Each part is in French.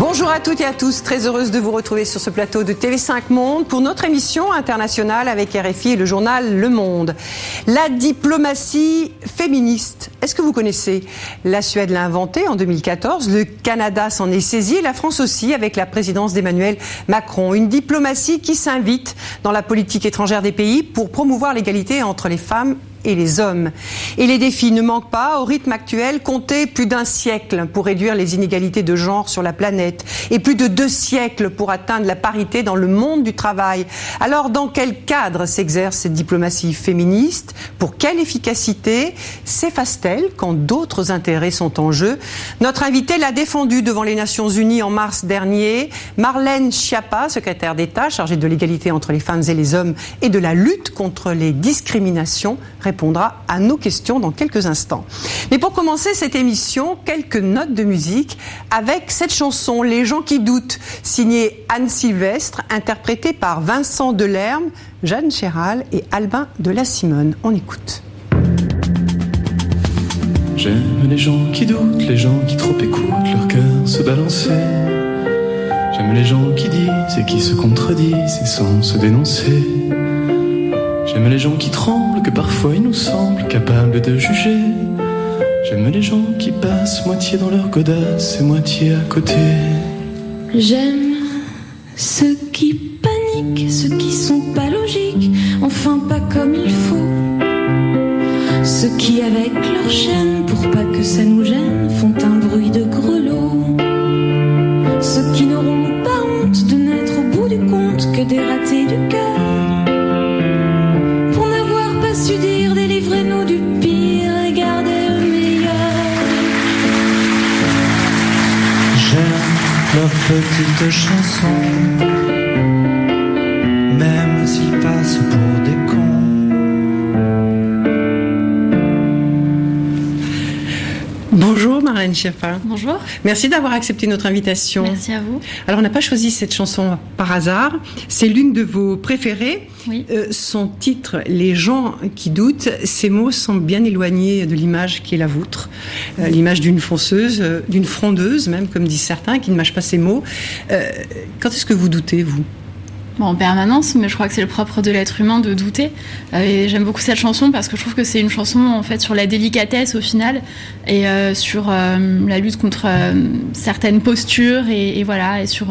Bonjour à toutes et à tous, très heureuse de vous retrouver sur ce plateau de TV5 Monde pour notre émission internationale avec RFI et le journal Le Monde. La diplomatie féministe, est-ce que vous connaissez? La Suède l'a inventée en 2014, le Canada s'en est saisi et la France aussi avec la présidence d'Emmanuel Macron. Une diplomatie qui s'invite dans la politique étrangère des pays pour promouvoir l'égalité entre les femmes et les hommes. Et les défis ne manquent pas. Au rythme actuel, compter plus d'un siècle pour réduire les inégalités de genre sur la planète et plus de deux siècles pour atteindre la parité dans le monde du travail. Alors, dans quel cadre s'exerce cette diplomatie féministe? Pour quelle efficacité s'efface-t-elle quand d'autres intérêts sont en jeu? Notre invité l'a défendu devant les Nations Unies en mars dernier. Marlène Schiappa, secrétaire d'État chargée de l'égalité entre les femmes et les hommes et de la lutte contre les discriminations, répondra à nos questions dans quelques instants. Mais pour commencer cette émission, quelques notes de musique avec cette chanson Les gens qui doutent, signée Anne Sylvestre, interprétée par Vincent Delerme, Jeanne Chéral et Albin de la Simone. On écoute. J'aime les gens qui doutent, les gens qui trop écoutent leur cœur se balancer. J'aime les gens qui disent et qui se contredisent et sans se dénoncer. J'aime les gens qui tremblent, que parfois ils nous semblent capables de juger. J'aime les gens qui passent moitié dans leur godasse et moitié à côté. J'aime ceux qui paniquent, ceux qui sont pas logiques, enfin pas comme il faut. Ceux qui avec leur chaîne, pour pas que ça nous gêne, petites chansons, Bonjour Marlène Schiappa. Bonjour. Merci d'avoir accepté notre invitation. Merci à vous. Alors on n'a pas choisi cette chanson par hasard. C'est l'une de vos préférées. Oui. Euh, son titre, Les gens qui doutent, ces mots semblent bien éloignés de l'image qui est la vôtre. Euh, l'image d'une fonceuse, euh, d'une frondeuse même, comme disent certains, qui ne mâche pas ses mots. Quand est-ce que vous doutez, vous? En permanence, mais je crois que c'est le propre de l'être humain de douter. Euh, et j'aime beaucoup cette chanson parce que je trouve que c'est une chanson en fait sur la délicatesse au final et euh, sur euh, la lutte contre certaines postures et, voilà et sur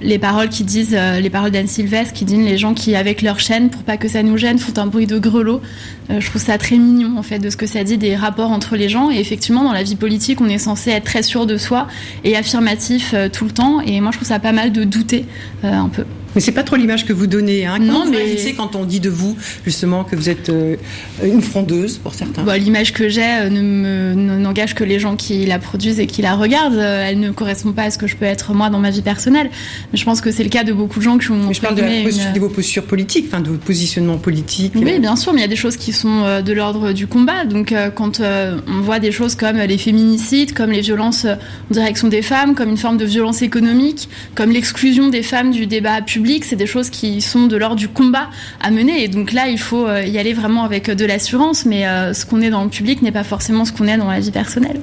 les paroles qui disent les paroles d'Anne Sylvestre qui disent les gens qui avec leur chaîne pour pas que ça nous gêne font un bruit de grelot. Je trouve ça très mignon en fait de ce que ça dit des rapports entre les gens et effectivement dans la vie politique on est censé être très sûr de soi et affirmatif tout le temps et moi je trouve ça pas mal de douter un peu. Mais c'est pas trop l'image que vous donnez. Hein. Non, vous mais- réagissez quand on dit de vous, justement, que vous êtes euh, une frondeuse, pour certains? Bah, L'image que j'ai euh, ne n'engage que les gens qui la produisent et qui la regardent. Euh, Elle ne correspond pas à ce que je peux être moi dans ma vie personnelle. Mais je pense que c'est le cas de beaucoup de gens qui ont. Mais je parle de, la posture- une- de vos postures politiques, enfin de votre positionnement politique. Oui, bien sûr, mais il y a des choses qui sont de l'ordre du combat. Donc, quand on voit des choses comme les féminicides, comme les violences en direction des femmes, comme une forme de violence économique, comme l'exclusion des femmes du débat public, c'est des choses qui sont de l'ordre du combat à mener. Et donc là, il faut euh, y aller vraiment avec de l'assurance. Mais euh, ce qu'on est dans le public n'est pas forcément ce qu'on est dans la vie personnelle.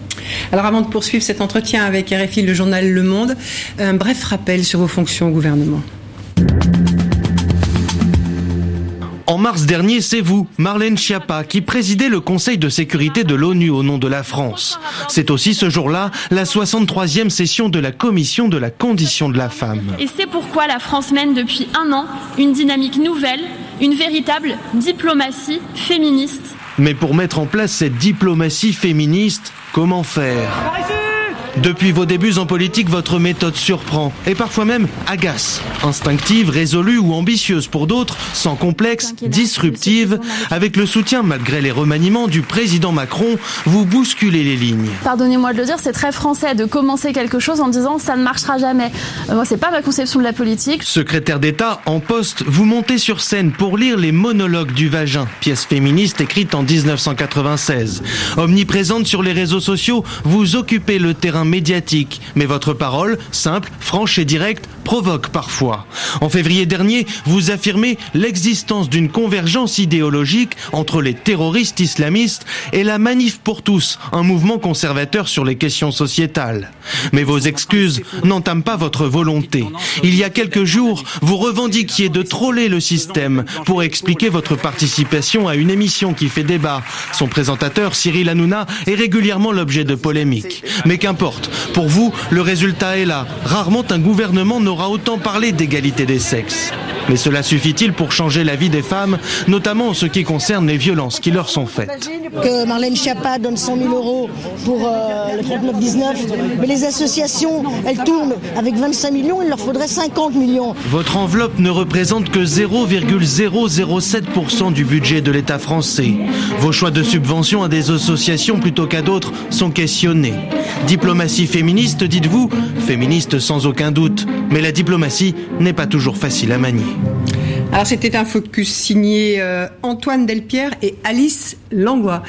Alors avant de poursuivre cet entretien avec RFI, le journal Le Monde, un bref rappel sur vos fonctions au gouvernement. En mars dernier, c'est vous, Marlène Schiappa, qui présidez le Conseil de sécurité de l'ONU au nom de la France. C'est aussi ce jour-là la 63e session de la Commission de la condition de la femme. Et c'est pourquoi la France mène depuis un an une dynamique nouvelle, une véritable diplomatie féministe. Mais pour mettre en place cette diplomatie féministe, comment faire? Depuis vos débuts en politique, votre méthode surprend et parfois même agace. Instinctive, résolue ou ambitieuse pour d'autres, sans complexe, disruptive, avec le soutien malgré les remaniements du président Macron, vous bousculez les lignes. Pardonnez-moi de le dire, c'est très français de commencer quelque chose en disant ça ne marchera jamais. Euh, moi, c'est pas ma conception de la politique. Secrétaire d'État en poste, vous montez sur scène pour lire les monologues du vagin, pièce féministe écrite en 1996. Omniprésente sur les réseaux sociaux, vous occupez le terrain médiatique, mais votre parole, simple, franche et directe, provoque parfois. En février dernier, vous affirmez l'existence d'une convergence idéologique entre les terroristes islamistes et la Manif pour tous, un mouvement conservateur sur les questions sociétales. Mais vos excuses n'entament pas votre volonté. Il y a quelques jours, vous revendiquiez de troller le système pour expliquer votre participation à une émission qui fait débat. Son présentateur, Cyril Hanouna, est régulièrement l'objet de polémiques. Mais qu'importe, pour vous, le résultat est là. Rarement un gouvernement n'aura autant parlé d'égalité des sexes. Mais cela suffit-il pour changer la vie des femmes, notamment en ce qui concerne les violences qui leur sont faites Que Marlène Schiappa donne 100 000 euros pour euh, le 39-19, mais les associations, elles tournent avec 25 millions, il leur faudrait 50 millions. Votre enveloppe ne représente que 0,007% du budget de l'État français. Vos choix de subvention à des associations plutôt qu'à d'autres sont questionnés. Diplomatie féministe, dites-vous? Féministe sans aucun doute. Mais la diplomatie n'est pas toujours facile à manier. Alors c'était un focus signé euh, Antoine Delpierre et Alice Langlois.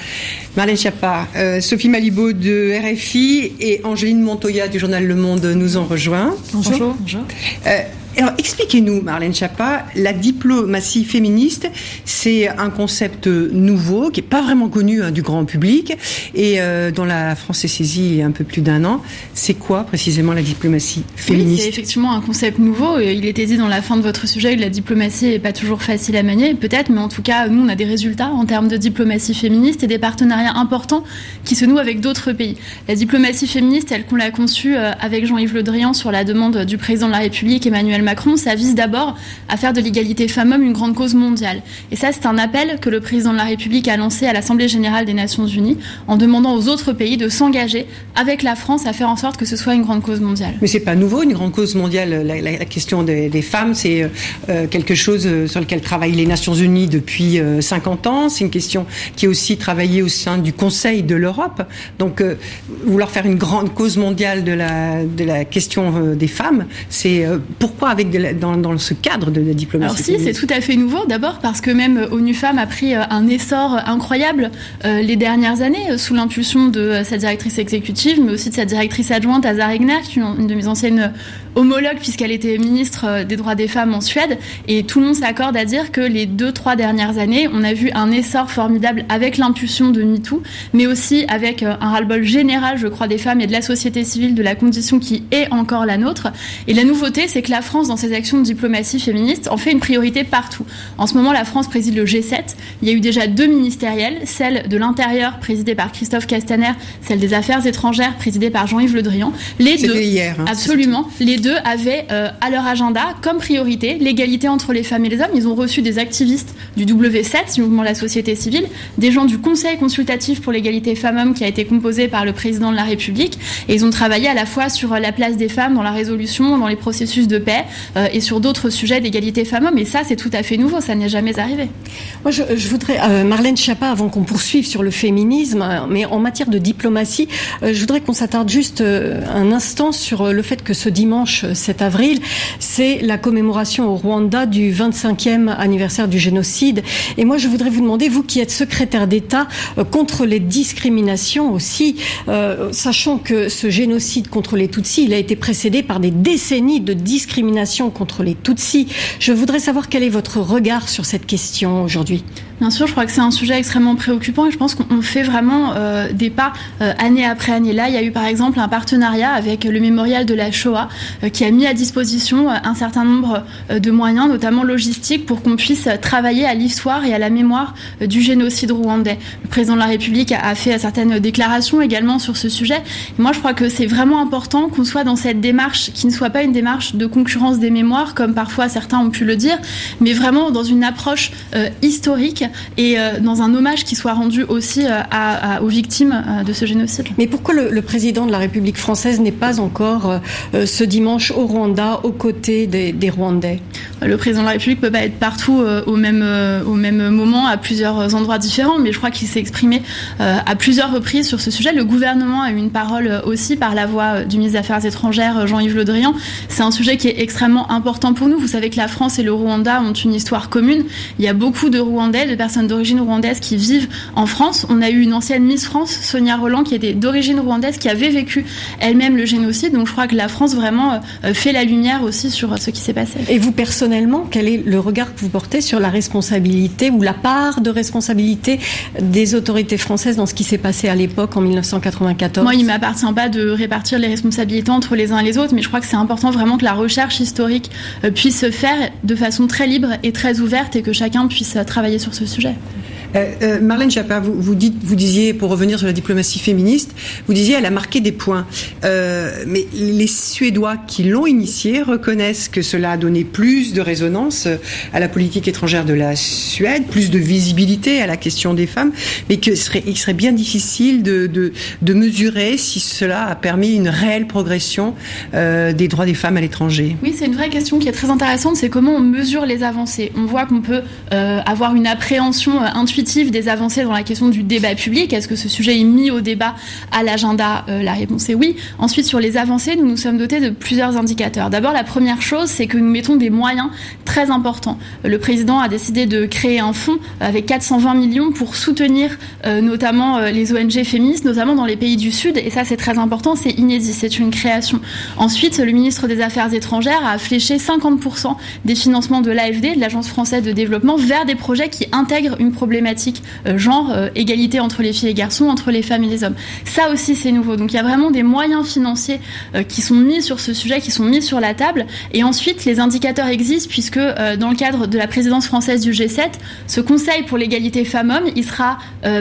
Marlène Schiappa, euh, Sophie Malibaud de RFI et Angeline Montoya du journal Le Monde nous ont rejoints. Bonjour. Bonjour. Euh, alors, expliquez-nous, Marlène Schiappa, la diplomatie féministe, c'est un concept nouveau qui est pas vraiment connu hein, du grand public et euh, dont la France est saisie il y a un peu plus d'un an. C'est quoi précisément la diplomatie féministe oui, C'est effectivement un concept nouveau. Il était dit dans la fin de votre sujet que la diplomatie n'est pas toujours facile à manier, peut-être, mais en tout cas, nous, on a des résultats en termes de diplomatie féministe et des partenariats importants qui se nouent avec d'autres pays. La diplomatie féministe, telle qu'on l'a conçue euh, avec Jean-Yves Le Drian sur la demande du président de la République, Emmanuel Macron, ça vise d'abord à faire de l'égalité femmes-hommes une grande cause mondiale. Et ça, c'est un appel que le président de la République a lancé à l'Assemblée générale des Nations unies en demandant aux autres pays de s'engager avec la France à faire en sorte que ce soit une grande cause mondiale. Mais c'est pas nouveau, une grande cause mondiale. La, la, la question des, des femmes, c'est euh, quelque chose sur lequel travaillent les Nations unies depuis euh, 50 ans. C'est une question qui est aussi travaillée au sein du Conseil de l'Europe. Donc, euh, vouloir faire une grande cause mondiale de la, de la question euh, des femmes, c'est pourquoi avec de la, dans, dans, ce cadre de la diplomatie Alors si, c'est tout à fait nouveau. D'abord parce que même ONU Femmes a pris un essor incroyable euh, les dernières années sous l'impulsion de sa directrice exécutive, mais aussi de sa directrice adjointe Azar Egner, qui est une de mes anciennes homologues puisqu'elle était ministre des droits des femmes en Suède. Et tout le monde s'accorde à dire que les deux, trois dernières années, on a vu un essor formidable avec l'impulsion de MeToo, mais aussi avec un ras-le-bol général, je crois, des femmes et de la société civile, de la condition qui est encore la nôtre. Et la nouveauté, c'est que la France, dans ses actions de diplomatie féministe, en fait une priorité partout. En ce moment, la France préside le G7. Il y a eu déjà deux ministériels, celle de l'intérieur, présidée par Christophe Castaner, celle des affaires étrangères, présidée par Jean-Yves Le Drian. Les deux, hier, hein, absolument, les deux avaient euh, à leur agenda comme priorité l'égalité entre les femmes et les hommes. Ils ont reçu des activistes du W7, du mouvement de la société civile, des gens du Conseil consultatif pour l'égalité femmes-hommes qui a été composé par le président de la République. Et ils ont travaillé à la fois sur la place des femmes dans la résolution, dans les processus de paix euh, et sur d'autres sujets d'égalité femmes-hommes. Et ça, c'est tout à fait nouveau, ça n'est jamais arrivé. Moi, je, je voudrais, euh, Marlène Schiappa, avant qu'on poursuive sur le féminisme, mais en matière de diplomatie, euh, je voudrais qu'on s'attarde juste un instant sur le fait que ce dimanche 7 avril, c'est la commémoration au Rwanda du 25e anniversaire du génocide. Et moi, je voudrais vous demander, vous qui êtes secrétaire d'État euh, contre les discriminations aussi, euh, sachant que ce génocide contre les Tutsis, il a été précédé par des décennies de discrimination contre les Tutsis. Je voudrais savoir quel est votre regard sur cette question aujourd'hui. Bien sûr, je crois que c'est un sujet extrêmement préoccupant et je pense qu'on fait vraiment euh, des pas euh, année après année. Là, il y a eu par exemple un partenariat avec le mémorial de la Shoah euh, qui a mis à disposition un certain nombre de moyens, notamment logistiques, pour qu'on puisse travailler à l'histoire et à la mémoire du génocide rwandais. Le président de la République a fait certaines déclarations également sur ce sujet. Et moi, je crois que c'est vraiment important qu'on soit dans cette démarche qui ne soit pas une démarche de concurrence des mémoires, comme parfois certains ont pu le dire, mais vraiment dans une approche historique et euh, dans un hommage qui soit rendu aussi euh, à, à, aux victimes euh, de ce génocide. Mais pourquoi le, le, président de la République française n'est pas encore ce dimanche au Rwanda aux côtés des, des Rwandais? Le président de la République peut pas être partout au même au même moment à plusieurs endroits différents, mais je crois qu'il s'est exprimé à plusieurs reprises sur ce sujet. Le gouvernement a eu une parole aussi par la voix du ministre des Affaires étrangères Jean-Yves Le Drian. C'est un sujet qui est extrêmement important pour nous. Vous savez que la France et le Rwanda ont une histoire commune. Il y a beaucoup de Rwandais, de personnes d'origine rwandaise qui vivent en France. On a eu une ancienne Miss France, Sonia Roland, qui était d'origine rwandaise, qui avait vécu elle-même le génocide. Donc je crois que la France vraiment euh, fait la lumière aussi sur ce qui s'est passé. Et vous personnellement, quel est le regard que vous portez sur la responsabilité ou la part de responsabilité des autorités françaises dans ce qui s'est passé à l'époque en 1994 Moi, il m'appartient pas de répartir les responsabilités entre les uns et les autres, mais je crois que c'est important vraiment que la recherche historique euh, puisse se faire de façon très libre et très ouverte et que chacun puisse euh, travailler sur ce sujet. Euh, euh, Marlène Schiappa, vous, vous, vous disiez, pour revenir sur la diplomatie féministe, vous disiez elle a marqué des points. Euh, mais les Suédois qui l'ont initiée reconnaissent que cela a donné plus de résonance à la politique étrangère de la Suède, plus de visibilité à la question des femmes, mais que serait, serait bien difficile de, de, de, mesurer si cela a permis une réelle progression euh, des droits des femmes à l'étranger. Oui, c'est une vraie question qui est très intéressante, c'est comment on mesure les avancées. On voit qu'on peut euh, avoir une appréhension intuitive des avancées dans la question du débat public Est-ce que ce sujet est mis au débat à l'agenda euh, La réponse est oui. Ensuite, sur les avancées, nous nous sommes dotés de plusieurs indicateurs. D'abord, la première chose, c'est que nous mettons des moyens très importants. Le président a décidé de créer un fonds avec 420 millions pour soutenir euh, notamment euh, les ONG féministes, notamment dans les pays du Sud. Et ça, c'est très important, c'est inédit, c'est une création. Ensuite, le ministre des Affaires étrangères a fléché 50% des financements de l'AFD, de l'Agence française de développement, vers des projets qui intègrent une problématique euh, genre, euh, égalité entre les filles et les garçons, entre les femmes et les hommes. Ça aussi, c'est nouveau. Donc il y a vraiment des moyens financiers euh, qui sont mis sur ce sujet, qui sont mis sur la table. Et ensuite, les indicateurs existent puisque dans le cadre de la présidence française du G7, ce Conseil pour l'égalité femmes-hommes, il sera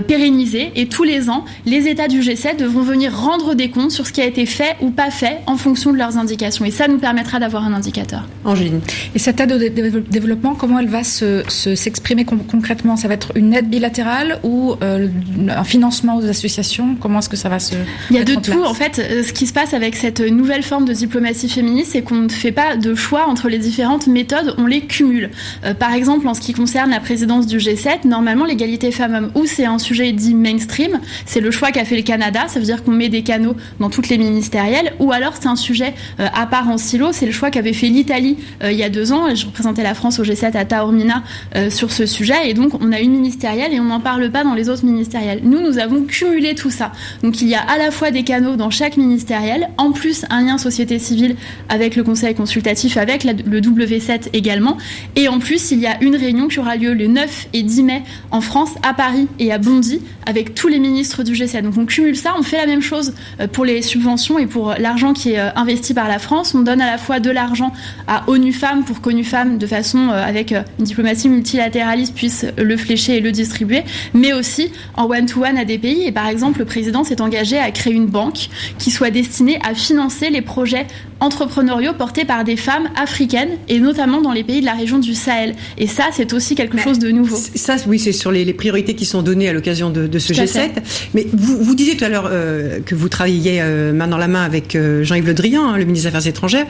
pérennisé et tous les ans, les États du G7 devront venir rendre des comptes sur ce qui a été fait ou pas fait en fonction de leurs indications. Et ça nous permettra d'avoir un indicateur. Angéline. Et cette aide au développement, comment elle va s'exprimer se, concrètement? Ça va être une aide bilatérale ou euh, un financement aux associations Comment est-ce que ça va se Il y a de tout. En fait, euh, ce qui se passe avec cette nouvelle forme de diplomatie féministe, c'est qu'on ne fait pas de choix entre les différentes méthodes, on les cumule. Euh, par exemple, en ce qui concerne la présidence du G7, normalement, l'égalité femmes-hommes, ou c'est un sujet dit mainstream, c'est le choix qu'a fait le Canada, ça veut dire qu'on met des canaux dans toutes les ministérielles, ou alors c'est un sujet à part en silo, c'est le choix qu'avait fait l'Italie il y a deux ans, et je représentais la France au G7 à Taormina sur ce sujet, et donc on a une ministère et on n'en parle pas dans les autres ministériels. Nous, nous avons cumulé tout ça. Donc il y a à la fois des canaux dans chaque ministériel, en plus un lien société civile avec le conseil consultatif, avec le W7 également, et en plus il y a une réunion qui aura lieu le 9 et 10 mai en France, à Paris et à Bondy, avec tous les ministres du G7. Donc on cumule ça, on fait la même chose euh, pour les subventions et pour l'argent qui est euh, investi par la France. On donne à la fois de l'argent à ONU Femmes pour qu'ONU Femmes, de façon euh, avec une diplomatie multilatéraliste, puisse le flécher et le distribuer, mais aussi en one-to-one à des pays. Et par exemple, le président s'est engagé à créer une banque qui soit destinée à financer les projets entrepreneuriaux portés par des femmes africaines et notamment dans les pays de la région du Sahel. Et ça, c'est aussi quelque chose de nouveau. Ça, oui, c'est sur les, priorités qui sont données à l'occasion de, ce G7. Mais vous, vous disiez tout à l'heure euh, que vous travailliez euh, main dans la main avec euh, Jean-Yves Le Drian, hein, le ministre des Affaires étrangères.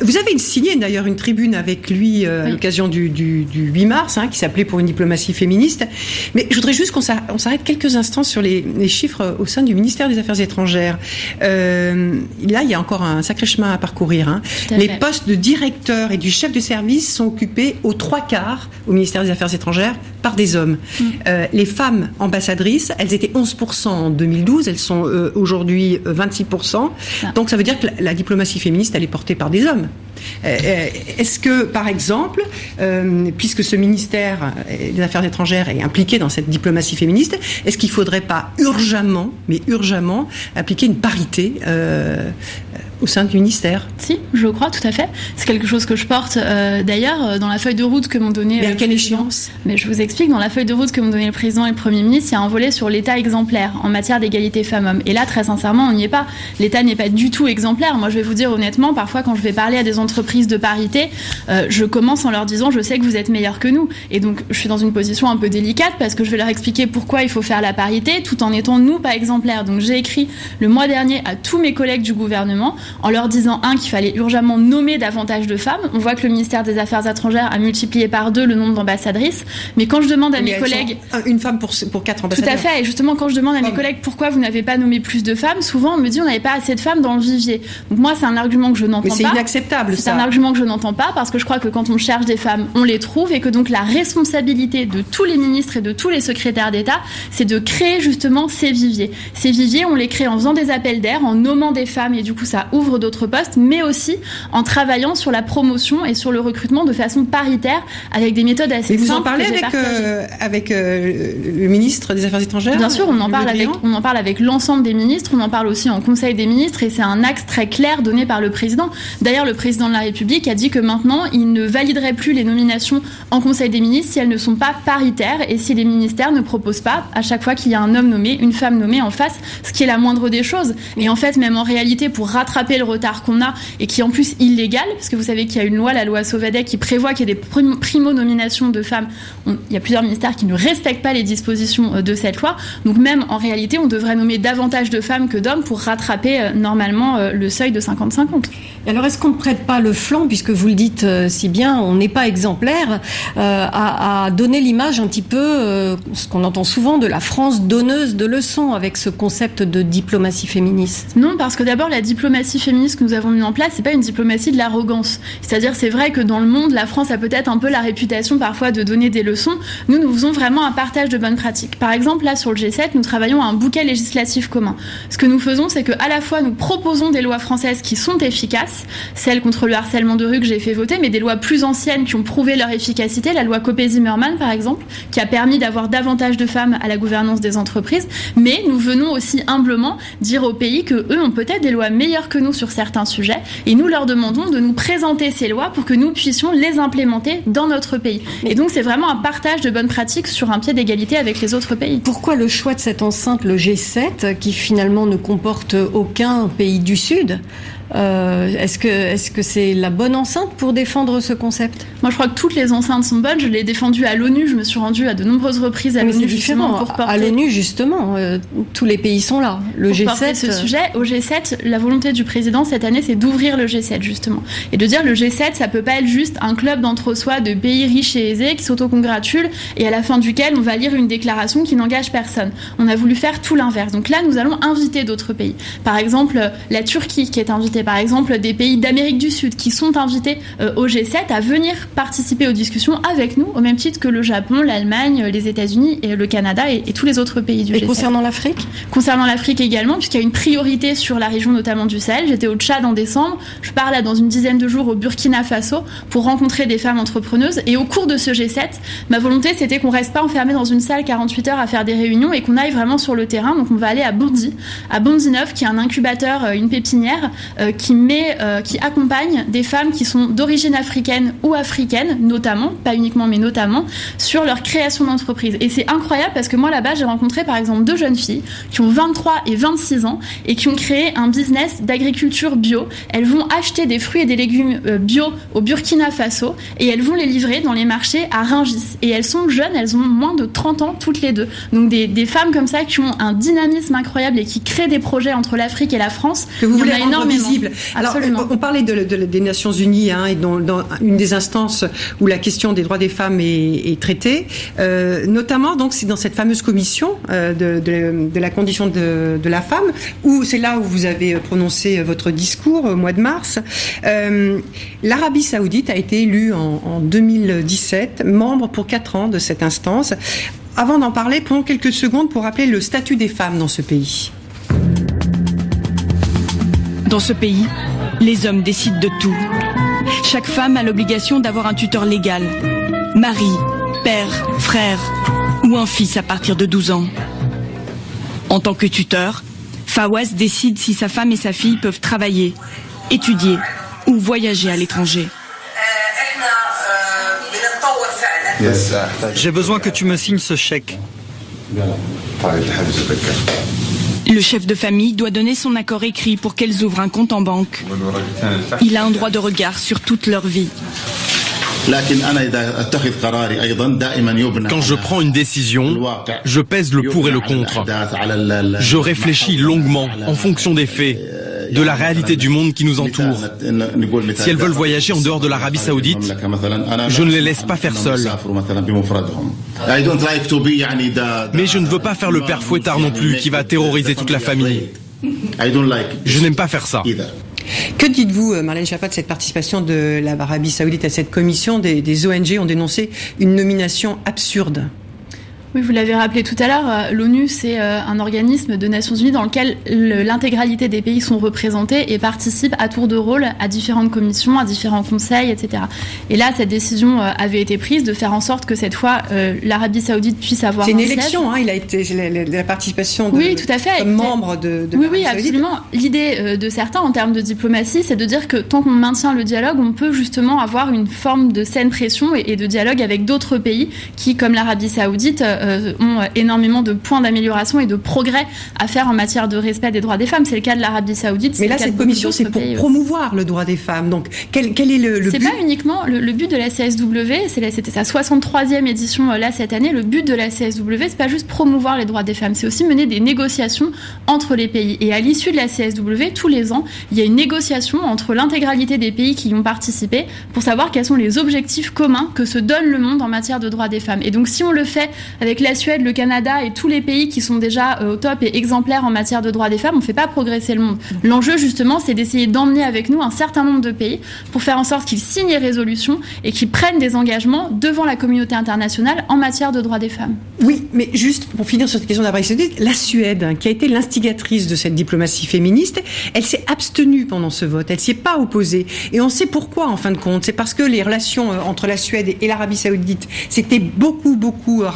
vous avez signé d'ailleurs une tribune avec lui à l'occasion du, 8 mars, hein, qui s'appelait pour une diplomatie féministe. Mais je voudrais juste qu'on s'arrête quelques instants sur les, chiffres au sein du ministère des Affaires étrangères. là, il y a encore un sacré chemin à parcourir Hein. Les postes de directeur et du chef de service sont occupés aux trois quarts au ministère des Affaires étrangères par des hommes. Mm. Euh, les femmes ambassadrices, elles étaient 11% en 2012, elles sont euh, aujourd'hui 26%. Euh, Donc ça veut dire que la, diplomatie féministe, elle est portée par des hommes. Est-ce que, par exemple, puisque ce ministère des Affaires étrangères est impliqué dans cette diplomatie féministe, est-ce qu'il ne faudrait pas urgemment, mais urgemment, appliquer une parité au sein du ministère? Si, je crois tout à fait. C'est quelque chose que je porte euh, d'ailleurs euh, dans la feuille de route que m'ont donné. Mais à quelle échéance? Mais je vous explique. Dans la feuille de route que m'ont donné le président et le premier ministre, il y a un volet sur l'État exemplaire en matière d'égalité femmes-hommes. Et là, très sincèrement, on n'y est pas. L'État n'est pas du tout exemplaire. Moi, je vais vous dire honnêtement, parfois, quand je vais parler à des entreprises de parité, euh, je commence en leur disant, je sais que vous êtes meilleurs que nous. Et donc, je suis dans une position un peu délicate parce que je vais leur expliquer pourquoi il faut faire la parité, tout en étant nous pas exemplaires. Donc, j'ai écrit le mois dernier à tous mes collègues du gouvernement en leur disant, un, qu'il fallait urgemment nommer davantage de femmes. On voit que le ministère des Affaires étrangères a multiplié par deux le nombre d'ambassadrices. Mais quand je demande à mes collègues... Une femme pour, pour quatre ambassadeurs. Tout à fait. Et justement, quand je demande à mes collègues pourquoi vous n'avez pas nommé plus de femmes, souvent on me dit on n'avait pas assez de femmes dans le vivier. Donc moi, c'est un argument que je n'entends pas. Mais c'est inacceptable. C'est un argument que je n'entends pas parce que je crois que quand on cherche des femmes, on les trouve et que donc la responsabilité de tous les ministres et de tous les secrétaires d'État, c'est de créer justement ces viviers. Ces viviers, on les crée en faisant des appels d'air, en nommant des femmes et du coup ça ouvre d'autres postes, mais aussi en travaillant sur la promotion et sur le recrutement de façon paritaire avec des méthodes assez simples. Vous en parlez avec, euh, avec euh, le ministre des Affaires étrangères Bien sûr, on en parle avec, on en parle avec l'ensemble des ministres, on en parle aussi en Conseil des ministres et c'est un axe très clair donné par le président. D'ailleurs, le président de la République a dit que maintenant, il ne validerait plus les nominations en Conseil des ministres si elles ne sont pas paritaires et si les ministères ne proposent pas, à chaque fois qu'il y a un homme nommé, une femme nommée en face, ce qui est la moindre des choses. Et en fait, même en réalité, pour rattraper le retard qu'on a et qui est en plus illégal, parce que vous savez qu'il y a une loi, la loi Sauvadet, qui prévoit qu'il y ait des primo-nominations de femmes. il y a plusieurs ministères qui ne respectent pas les dispositions euh, de cette loi. Donc même en réalité, on devrait nommer davantage de femmes que d'hommes pour rattraper euh, normalement euh, le seuil de 50-50. Alors est-ce qu'on ne prête pas le flanc, puisque vous le dites si bien, on n'est pas exemplaire, à, donner l'image un petit peu, ce qu'on entend souvent, de la France donneuse de leçons avec ce concept de diplomatie féministe Non, parce que d'abord la diplomatie féministe que nous avons mis en place, c'est pas une diplomatie de l'arrogance. C'est-à-dire, c'est vrai que dans le monde, la France a peut-être un peu la réputation parfois de donner des leçons. Nous, nous faisons vraiment un partage de bonnes pratiques. Par exemple, là sur le G7, nous travaillons à un bouquet législatif commun. Ce que nous faisons, c'est que à la fois nous proposons des lois françaises qui sont efficaces, celles contre le harcèlement de rue que j'ai fait voter, mais des lois plus anciennes qui ont prouvé leur efficacité, la loi Copé-Zimmermann par exemple, qui a permis d'avoir davantage de femmes à la gouvernance des entreprises. Mais nous venons aussi humblement dire aux pays que eux ont peut-être des lois meilleures que nous sur certains sujets, et nous leur demandons de nous présenter ces lois pour que nous puissions les implémenter dans notre pays. Et donc c'est vraiment un partage de bonnes pratiques sur un pied d'égalité avec les autres pays. Pourquoi le choix de cette enceinte, le G7, qui finalement ne comporte aucun pays du Sud est-ce que est-ce que c'est la bonne enceinte pour défendre ce concept? Moi, je crois que toutes les enceintes sont bonnes. Je l'ai défendu à l'ONU. Je me suis rendue à de nombreuses reprises à l'ONU justement pour porter. À l'ONU, justement, euh, tous les pays sont là. Le pour G7. Porter ce sujet au G7, la volonté du président cette année, c'est d'ouvrir le G7 justement et de dire le G7, ça peut pas être juste un club d'entre-soi de pays riches et aisés qui s'autocongratulent et à la fin duquel on va lire une déclaration qui n'engage personne. On a voulu faire tout l'inverse. Donc là, nous allons inviter d'autres pays. Par exemple, la Turquie qui est invitée par exemple des pays d'Amérique du Sud qui sont invités euh, au G7 à venir participer aux discussions avec nous, au même titre que le Japon, l'Allemagne, les États-Unis et le Canada et, tous les autres pays du et G7. concernant l'Afrique? Concernant l'Afrique également, puisqu'il y a une priorité sur la région notamment du Sahel. J'étais au Tchad en décembre, je pars là dans une dizaine de jours au Burkina Faso pour rencontrer des femmes entrepreneuses et au cours de ce G7, ma volonté c'était qu'on reste pas enfermé dans une salle 48 heures à faire des réunions et qu'on aille vraiment sur le terrain. Donc on va aller à Bondy, à Bondy 9 qui est un incubateur, euh, une pépinière euh, qui met, euh, qui accompagne des femmes qui sont d'origine africaine ou africaine, notamment, pas uniquement mais notamment, sur leur création d'entreprise. Et c'est incroyable parce que moi là-bas j'ai rencontré par exemple deux jeunes filles qui ont 23 et 26 ans et qui ont créé un business d'agriculture bio. Elles vont acheter des fruits et des légumes bio au Burkina Faso et elles vont les livrer dans les marchés à Rungis. Et elles sont jeunes, elles ont moins de 30 ans toutes les deux. Donc des, des femmes comme ça qui ont un dynamisme incroyable et qui créent des projets entre l'Afrique et la France. Que vous voulez rendre énormément. Alors, Absolument. on parlait de, de- des Nations Unies hein, et dans, dans une des instances où la question des droits des femmes est, est traitée, euh, notamment donc c'est dans cette fameuse commission euh, de, de- de la condition de, de la femme, où c'est là où vous avez prononcé votre discours au mois de mars. Euh, L'Arabie Saoudite a été élue en, en 2017 membre pour quatre ans de cette instance. Avant d'en parler, prenons quelques secondes pour rappeler le statut des femmes dans ce pays. Dans ce pays, les hommes décident de tout. Chaque femme a l'obligation d'avoir un tuteur légal. Mari, père, frère ou un fils à partir de 12 ans. En tant que tuteur, Fawaz décide si sa femme et sa fille peuvent travailler, étudier ou voyager à l'étranger. J'ai besoin que tu me signes ce chèque. Le chef de famille doit donner son accord écrit pour qu'elles ouvrent un compte en banque. Il a un droit de regard sur toute leur vie. Quand je prends une décision, je pèse le pour et le contre. Je réfléchis longuement en fonction des faits, de la réalité du monde qui nous entoure. Si elles veulent voyager en dehors de l'Arabie Saoudite, je ne les laisse pas faire seules. Mais je ne veux pas faire le père fouettard non plus qui va terroriser toute la famille. Je n'aime pas faire ça. Que dites-vous, euh, Marlène Schiappa, de cette participation de l'Arabie Saoudite à cette commission? Des, des ONG ont dénoncé une nomination absurde oui, vous l'avez rappelé tout à l'heure, euh, l'ONU, c'est euh, un organisme de Nations Unies dans lequel l'intégralité des pays sont représentés et participent à tour de rôle à différentes commissions, à différents conseils, etc. Et là, cette décision euh, avait été prise de faire en sorte que cette fois, l'Arabie Saoudite puisse avoir. C'est une élection, hein, il a été la, la participation de, oui, tout à fait, comme membre de, de Oui, oui, absolument. L'idée de certains en termes de diplomatie, c'est de dire que tant qu'on maintient le dialogue, on peut justement avoir une forme de saine pression et, et de dialogue avec d'autres pays qui, comme l'Arabie Saoudite, ont énormément de points d'amélioration et de progrès à faire en matière de respect des droits des femmes. C'est le cas de l'Arabie Saoudite. Mais là, cette commission, c'est pour promouvoir le droit des femmes. Donc, quel, quel est le, le C'est pas uniquement le, but de la CSW. C'était sa 63e édition euh, là cette année. Le but de la CSW, c'est pas juste promouvoir les droits des femmes, c'est aussi mener des négociations entre les pays. Et à l'issue de la CSW, tous les ans, il y a une négociation entre l'intégralité des pays qui y ont participé pour savoir quels sont les objectifs communs que se donne le monde en matière de droits des femmes. Et donc, si on le fait avec avec la Suède, le Canada et tous les pays qui sont déjà euh, au top et exemplaires en matière de droits des femmes, on ne fait pas progresser le monde. L'enjeu, justement, c'est d'essayer d'emmener avec nous un certain nombre de pays pour faire en sorte qu'ils signent les résolutions et qu'ils prennent des engagements devant la communauté internationale en matière de droits des femmes. Oui, mais juste pour finir sur cette question d'Arabie Saoudite, la Suède, qui a été l'instigatrice de cette diplomatie féministe, elle s'est abstenue pendant ce vote, elle s'y est pas opposée. Et on sait pourquoi, en fin de compte. C'est parce que les relations euh, entre la Suède et l'Arabie Saoudite s'étaient beaucoup, beaucoup euh,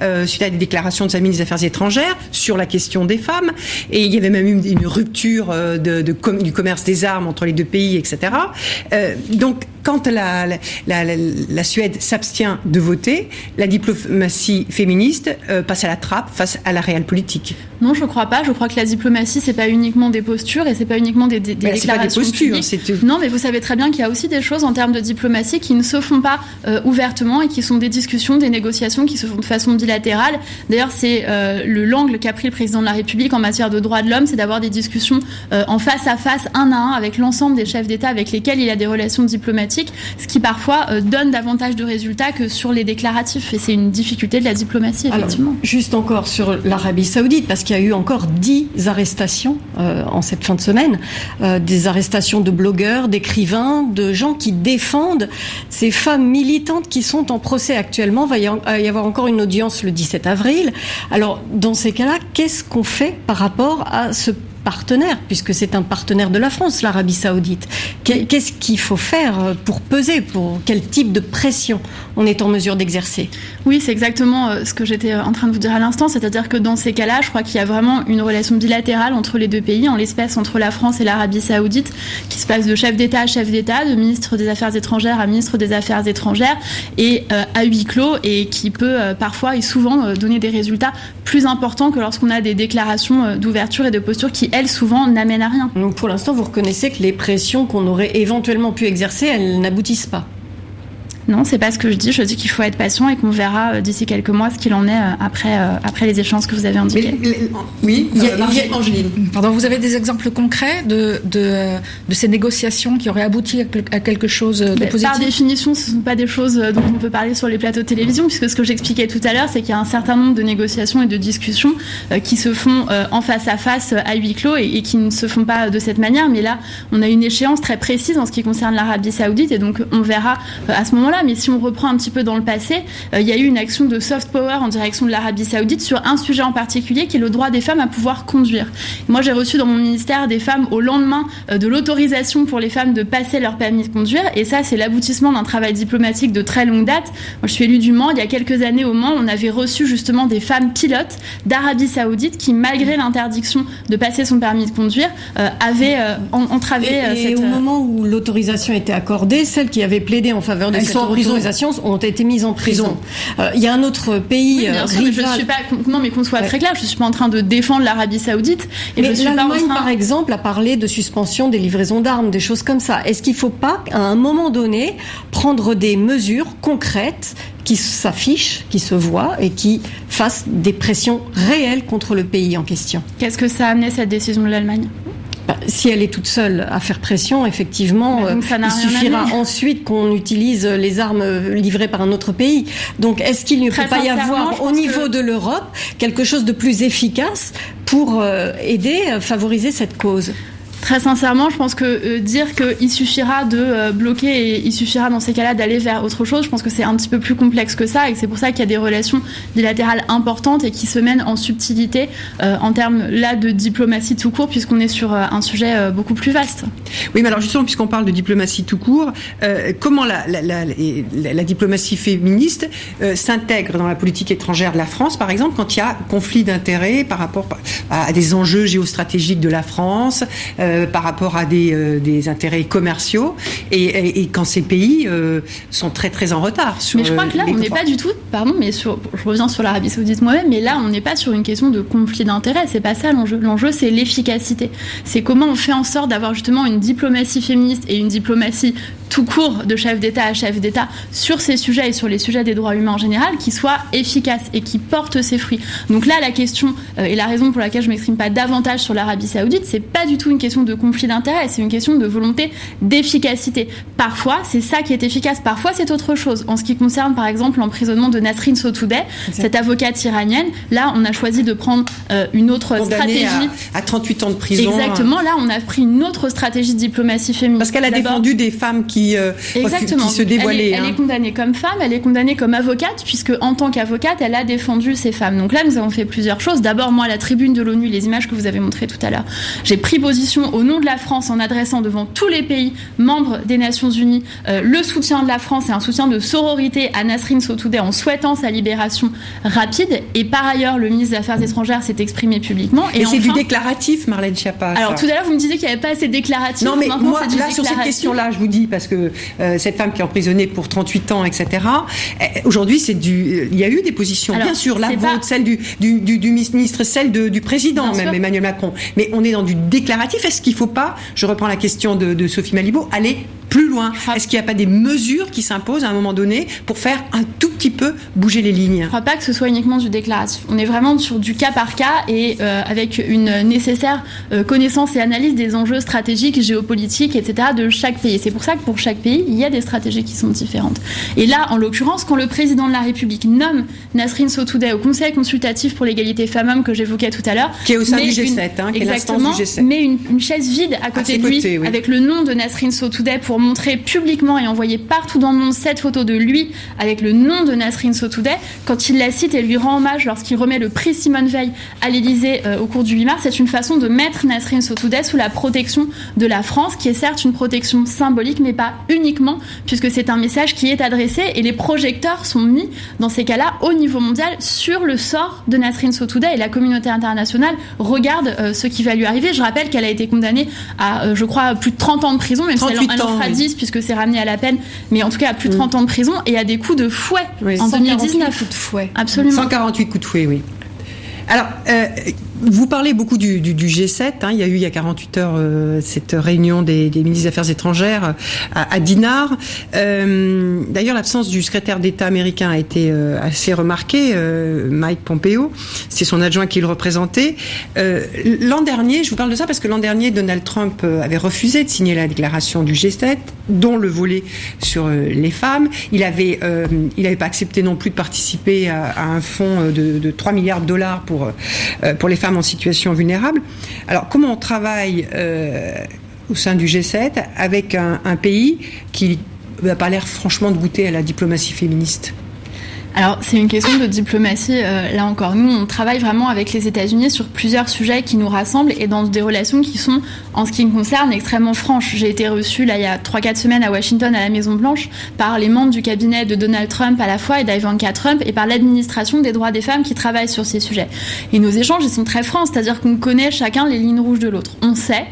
euh, suite à des déclarations de sa ministre des Affaires étrangères sur la question des femmes. Et il y avait même eu une, rupture euh, du commerce des armes entre les deux pays, etc. Euh, donc, quand la, la, la, Suède s'abstient de voter, la diplomatie féministe passe à la trappe face à la réelle politique. Non, je crois pas. Je crois que la diplomatie, c'est pas uniquement des postures et c'est pas uniquement des, des, des déclarations. Pas des postures, non, mais vous savez très bien qu'il y a aussi des choses en termes de diplomatie qui ne se font pas ouvertement et qui sont des discussions, des négociations qui se font de façon bilatérale. D'ailleurs, c'est euh, le l'angle qu'a pris le président de la République en matière de droits de l'homme, c'est d'avoir des discussions euh, en face à face, un à un, avec l'ensemble des chefs d'État avec lesquels il a des relations diplomatiques, ce qui parfois euh, donne davantage de résultats que sur les déclaratifs. Et c'est une difficulté de la diplomatie, effectivement. juste encore sur l'Arabie Saoudite, parce qu'il y a eu encore dix arrestations en cette fin de semaine, des arrestations de blogueurs, d'écrivains, de gens qui défendent ces femmes militantes qui sont en procès actuellement. Il va y avoir encore une audience le 17 avril. Alors, dans ces cas-là, qu'est-ce qu'on fait par rapport à ce partenaire, puisque c'est un partenaire de la France, l'Arabie saoudite. Qu'est-ce qu'il faut faire pour peser, pour quel type de pression on est en mesure d'exercer? Oui, c'est exactement euh, ce que j'étais en train de vous dire à l'instant, c'est-à-dire que dans ces cas-là, je crois qu'il y a vraiment une relation bilatérale entre les deux pays, en l'espèce entre la France et l'Arabie saoudite, qui se passe de chef d'État à chef d'État, de ministre des Affaires étrangères à ministre des Affaires étrangères, et euh, à huis clos, et qui peut euh, parfois et souvent donner des résultats plus importants que lorsqu'on a des déclarations d'ouverture et de posture qui elles, souvent, n'amènent à rien. Donc pour l'instant, vous reconnaissez que les pressions qu'on aurait éventuellement pu exercer, elles n'aboutissent pas non, c'est pas ce que je dis. Je dis qu'il faut être patient et qu'on verra euh, d'ici quelques mois ce qu'il en est euh, après, euh, après les échanges que vous avez indiqués. oui, il y a, Angéline. Pardon, vous avez des exemples concrets de, de, de, ces négociations qui auraient abouti à quelque chose de positif Par définition, ce ne sont pas des choses dont on peut parler sur les plateaux de télévision, puisque ce que j'expliquais tout à l'heure, c'est qu'il y a un certain nombre de négociations et de discussions qui se font en face à face à huis clos et, et, qui ne se font pas de cette manière. Mais là, on a une échéance très précise en ce qui concerne l'Arabie Saoudite, et donc on verra à ce moment-là mais si on reprend un petit peu dans le passé, euh, il y a eu une action de soft power en direction de l'Arabie Saoudite sur un sujet en particulier qui est le droit des femmes à pouvoir conduire. Moi, j'ai reçu dans mon ministère des femmes au lendemain euh, de l'autorisation pour les femmes de passer leur permis de conduire, et ça, c'est l'aboutissement d'un travail diplomatique de très longue date. Moi, je suis élue du Mans. Il y a quelques années au Mans, on avait reçu justement des femmes pilotes d'Arabie Saoudite qui, malgré l'interdiction de passer son permis de conduire, euh, avaient entravé et, et au moment où l'autorisation était accordée, celles qui avaient plaidé en faveur de cette autorisations ont été mises en prison. Euh, il y a un autre pays euh, rival. je suis pas, non, mais qu'on soit très clair, je suis pas en train de défendre l'Arabie Saoudite. Et mais l'Allemagne, par exemple, a parlé de suspension des livraisons d'armes, des choses comme ça. Est-ce qu'il ne faut pas, à un moment donné, prendre des mesures concrètes qui s'affichent, qui se voient et qui fassent des pressions réelles contre le pays en question? Qu'est-ce que ça a amené cette décision de l'Allemagne? Bah, si elle est toute seule à faire pression, effectivement, euh, il suffira ensuite qu'on utilise les armes livrées par un autre pays. Donc, est-ce qu'il ne peut pas y avoir au niveau de l'Europe quelque chose de plus efficace pour euh, aider, à favoriser cette cause? Très sincèrement, je pense que euh, dire qu'il suffira de euh, bloquer et il suffira dans ces cas-là d'aller vers autre chose, je pense que c'est un petit peu plus complexe que ça et c'est pour ça qu'il y a des relations bilatérales importantes et qui se mènent en subtilité euh, en termes là de diplomatie tout court puisqu'on est sur un sujet beaucoup plus vaste. Oui, mais alors justement, puisqu'on parle de diplomatie tout court, comment la, diplomatie féministe s'intègre dans la politique étrangère de la France, par exemple, quand il y a conflit d'intérêts par rapport à des enjeux géostratégiques de la France euh, par rapport à des, euh, des intérêts commerciaux et, et, quand ces pays euh, sont très très en retard. Sur, mais je crois que là, on n'est pas du tout, pardon, mais sur, je reviens sur l'Arabie Saoudite moi-même, mais là, on n'est pas sur une question de conflit d'intérêts. C'est pas ça l'enjeu. L'enjeu, c'est l'efficacité. C'est comment on fait en sorte d'avoir justement une diplomatie féministe et une diplomatie tout court de chef d'État à chef d'État sur ces sujets et sur les sujets des droits humains en général qui soit efficace et qui porte ses fruits. Donc là, la question et la raison pour laquelle je m'exprime pas davantage sur l'Arabie Saoudite, c'est pas du tout une question de conflit d'intérêts, c'est une question de volonté d'efficacité. Parfois, c'est ça qui est efficace, parfois c'est autre chose. En ce qui concerne par exemple l'emprisonnement de Nasrin Sotoudeh, cette avocate iranienne, là on a choisi de prendre euh, une autre stratégie. À, 38 ans de prison. Exactement, là on a pris une autre stratégie de diplomatie féminine. Parce qu'elle a défendu des femmes qui, euh, Exactement. qui se dévoilaient. Elle est, elle est, condamnée comme femme, elle est condamnée comme avocate, puisque en tant qu'avocate, elle a défendu ces femmes. Donc là, nous avons fait plusieurs choses. D'abord, moi, à la tribune de l'ONU, les images que vous avez montrées tout à l'heure, j'ai pris position au nom de la France en adressant devant tous les pays membres des Nations Unies euh, le soutien de la France et un soutien de sororité à Nasrin Sotoudeh en souhaitant sa libération rapide. Et par ailleurs, le ministre des Affaires étrangères s'est exprimé publiquement. Et, c'est du déclaratif, Marlène Schiappa. Alors tout à l'heure, vous me disiez qu'il n'y avait pas assez de déclaratif. Non, mais moi, là, sur cette question-là, je vous dis, parce que euh, cette femme qui est emprisonnée pour 38 ans, etc., eh, aujourd'hui, c'est du. Il y a eu des positions, bien sûr, la vôtre, celle du, du, du, ministre, celle du président, même Emmanuel Macron. Mais on est dans du déclaratif. Est-ce qu'il ne faut pas, je reprends la question de, de Sophie Malibaud, aller plus loin Est-ce qu'il n'y a pas des mesures qui s'imposent à un moment donné pour faire un tout petit peu bouger les lignes Je ne crois pas que ce soit uniquement du déclaratif. On est vraiment sur du cas par cas et euh, avec une nécessaire euh, connaissance et analyse des enjeux stratégiques, géopolitiques, etc. de chaque pays. C'est pour ça que pour chaque pays, il y a des stratégies qui sont différentes. Et là, en l'occurrence, quand le président de la République nomme Nasrin Sotoudeh au Conseil consultatif pour l'égalité femmes-hommes que j'évoquais tout à l'heure, qui est au sein du G7, hein, qui est du G7. mais une, une, chaise vide à côté de lui, avec le nom de Nasrin Sotoudeh pour montrer publiquement et envoyer partout dans le monde cette photo de lui avec le nom de Nasrin Sotoudeh, quand il la cite et lui rend hommage lorsqu'il remet le prix Simone Veil à l'Élysée euh, au cours du 8 mars, c'est une façon de mettre Nasrin Sotoudeh sous la protection de la France, qui est certes une protection symbolique, mais pas uniquement, puisque c'est un message qui est adressé et les projecteurs sont mis dans ces cas-là au niveau mondial sur le sort de Nasrin Sotoudeh. Et la communauté internationale regarde euh, ce qui va lui arriver. Je rappelle qu'elle a été condamnée à, euh, je crois, plus de 30 ans de prison, même si elle en fera 10 puisque que c'est ramené à la peine, mais en tout cas à plus de 30 mm. ans de prison et à des coups de fouet en 2019. Coups de fouet. Absolument. 148 coups de fouet, oui. Alors, euh, vous parlez beaucoup du, du, du G7. Hein. Il y a eu il y a 48 heures euh, cette réunion des, ministres des Affaires étrangères euh, à, à Dinard. Euh, D'ailleurs, l'absence du secrétaire d'État américain a été assez remarquée. Mike Pompeo, c'est son adjoint qui le représentait. l'an dernier, je vous parle de ça parce que l'an dernier, Donald Trump avait refusé de signer la déclaration du G7, dont le volet sur les femmes. Il avait, il n'avait pas accepté non plus de participer à, un fonds de, de 3 milliards de dollars pour pour les femmes en situation vulnérable. Alors comment on travaille euh, au sein du G7 avec un, pays qui n'a pas l'air franchement de goûter à la diplomatie féministe? Alors, c'est une question de diplomatie, euh, là encore. Nous, on travaille vraiment avec les États-Unis sur plusieurs sujets qui nous rassemblent et dans des relations qui sont, en ce qui me concerne, extrêmement franches. J'ai été reçue, là, il y a 3-4 semaines à Washington, à la Maison-Blanche, par les membres du cabinet de Donald Trump à la fois et d'Ivanka Trump et par l'administration des droits des femmes qui travaillent sur ces sujets. Et nos échanges, ils sont très francs, c'est-à-dire qu'on connaît chacun les lignes rouges de l'autre. On sait